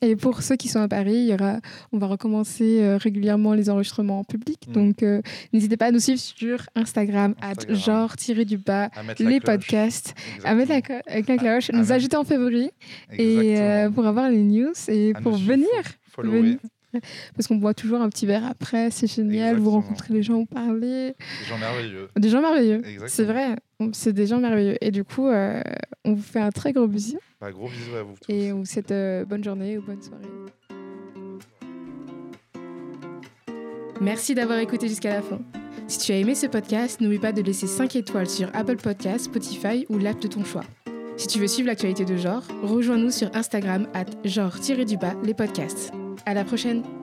A: Et pour ceux qui sont à Paris, il y aura, on va recommencer euh, régulièrement les enregistrements en public.
B: Mm.
A: Donc, euh, n'hésitez pas à nous suivre sur Instagram,
B: Instagram.
A: genre-du-bas, les podcasts, à mettre la, cloche,
B: à
A: nous ajouter en février et euh, pour avoir les news et
B: À
A: pour venir.
B: fo- follower.
A: venir. Parce qu'on boit toujours un petit verre après, c'est génial, vous rencontrez les gens, vous parlez.
B: Des gens merveilleux.
A: Des gens merveilleux,
B: Exactement.
A: c'est vrai, c'est des gens merveilleux. Et du coup, euh, on vous fait un très gros bisou
B: Bah, gros bisous à vous tous.
A: et on vous souhaite euh, bonne journée ou bonne soirée. Merci d'avoir écouté jusqu'à la fin. Si tu as aimé ce podcast, n'oublie pas de laisser 5 étoiles sur Apple Podcasts, Spotify ou l'app de ton choix. Si tu veux suivre l'actualité de genre, rejoins-nous sur Instagram at genre-du-bas les podcasts. À la prochaine!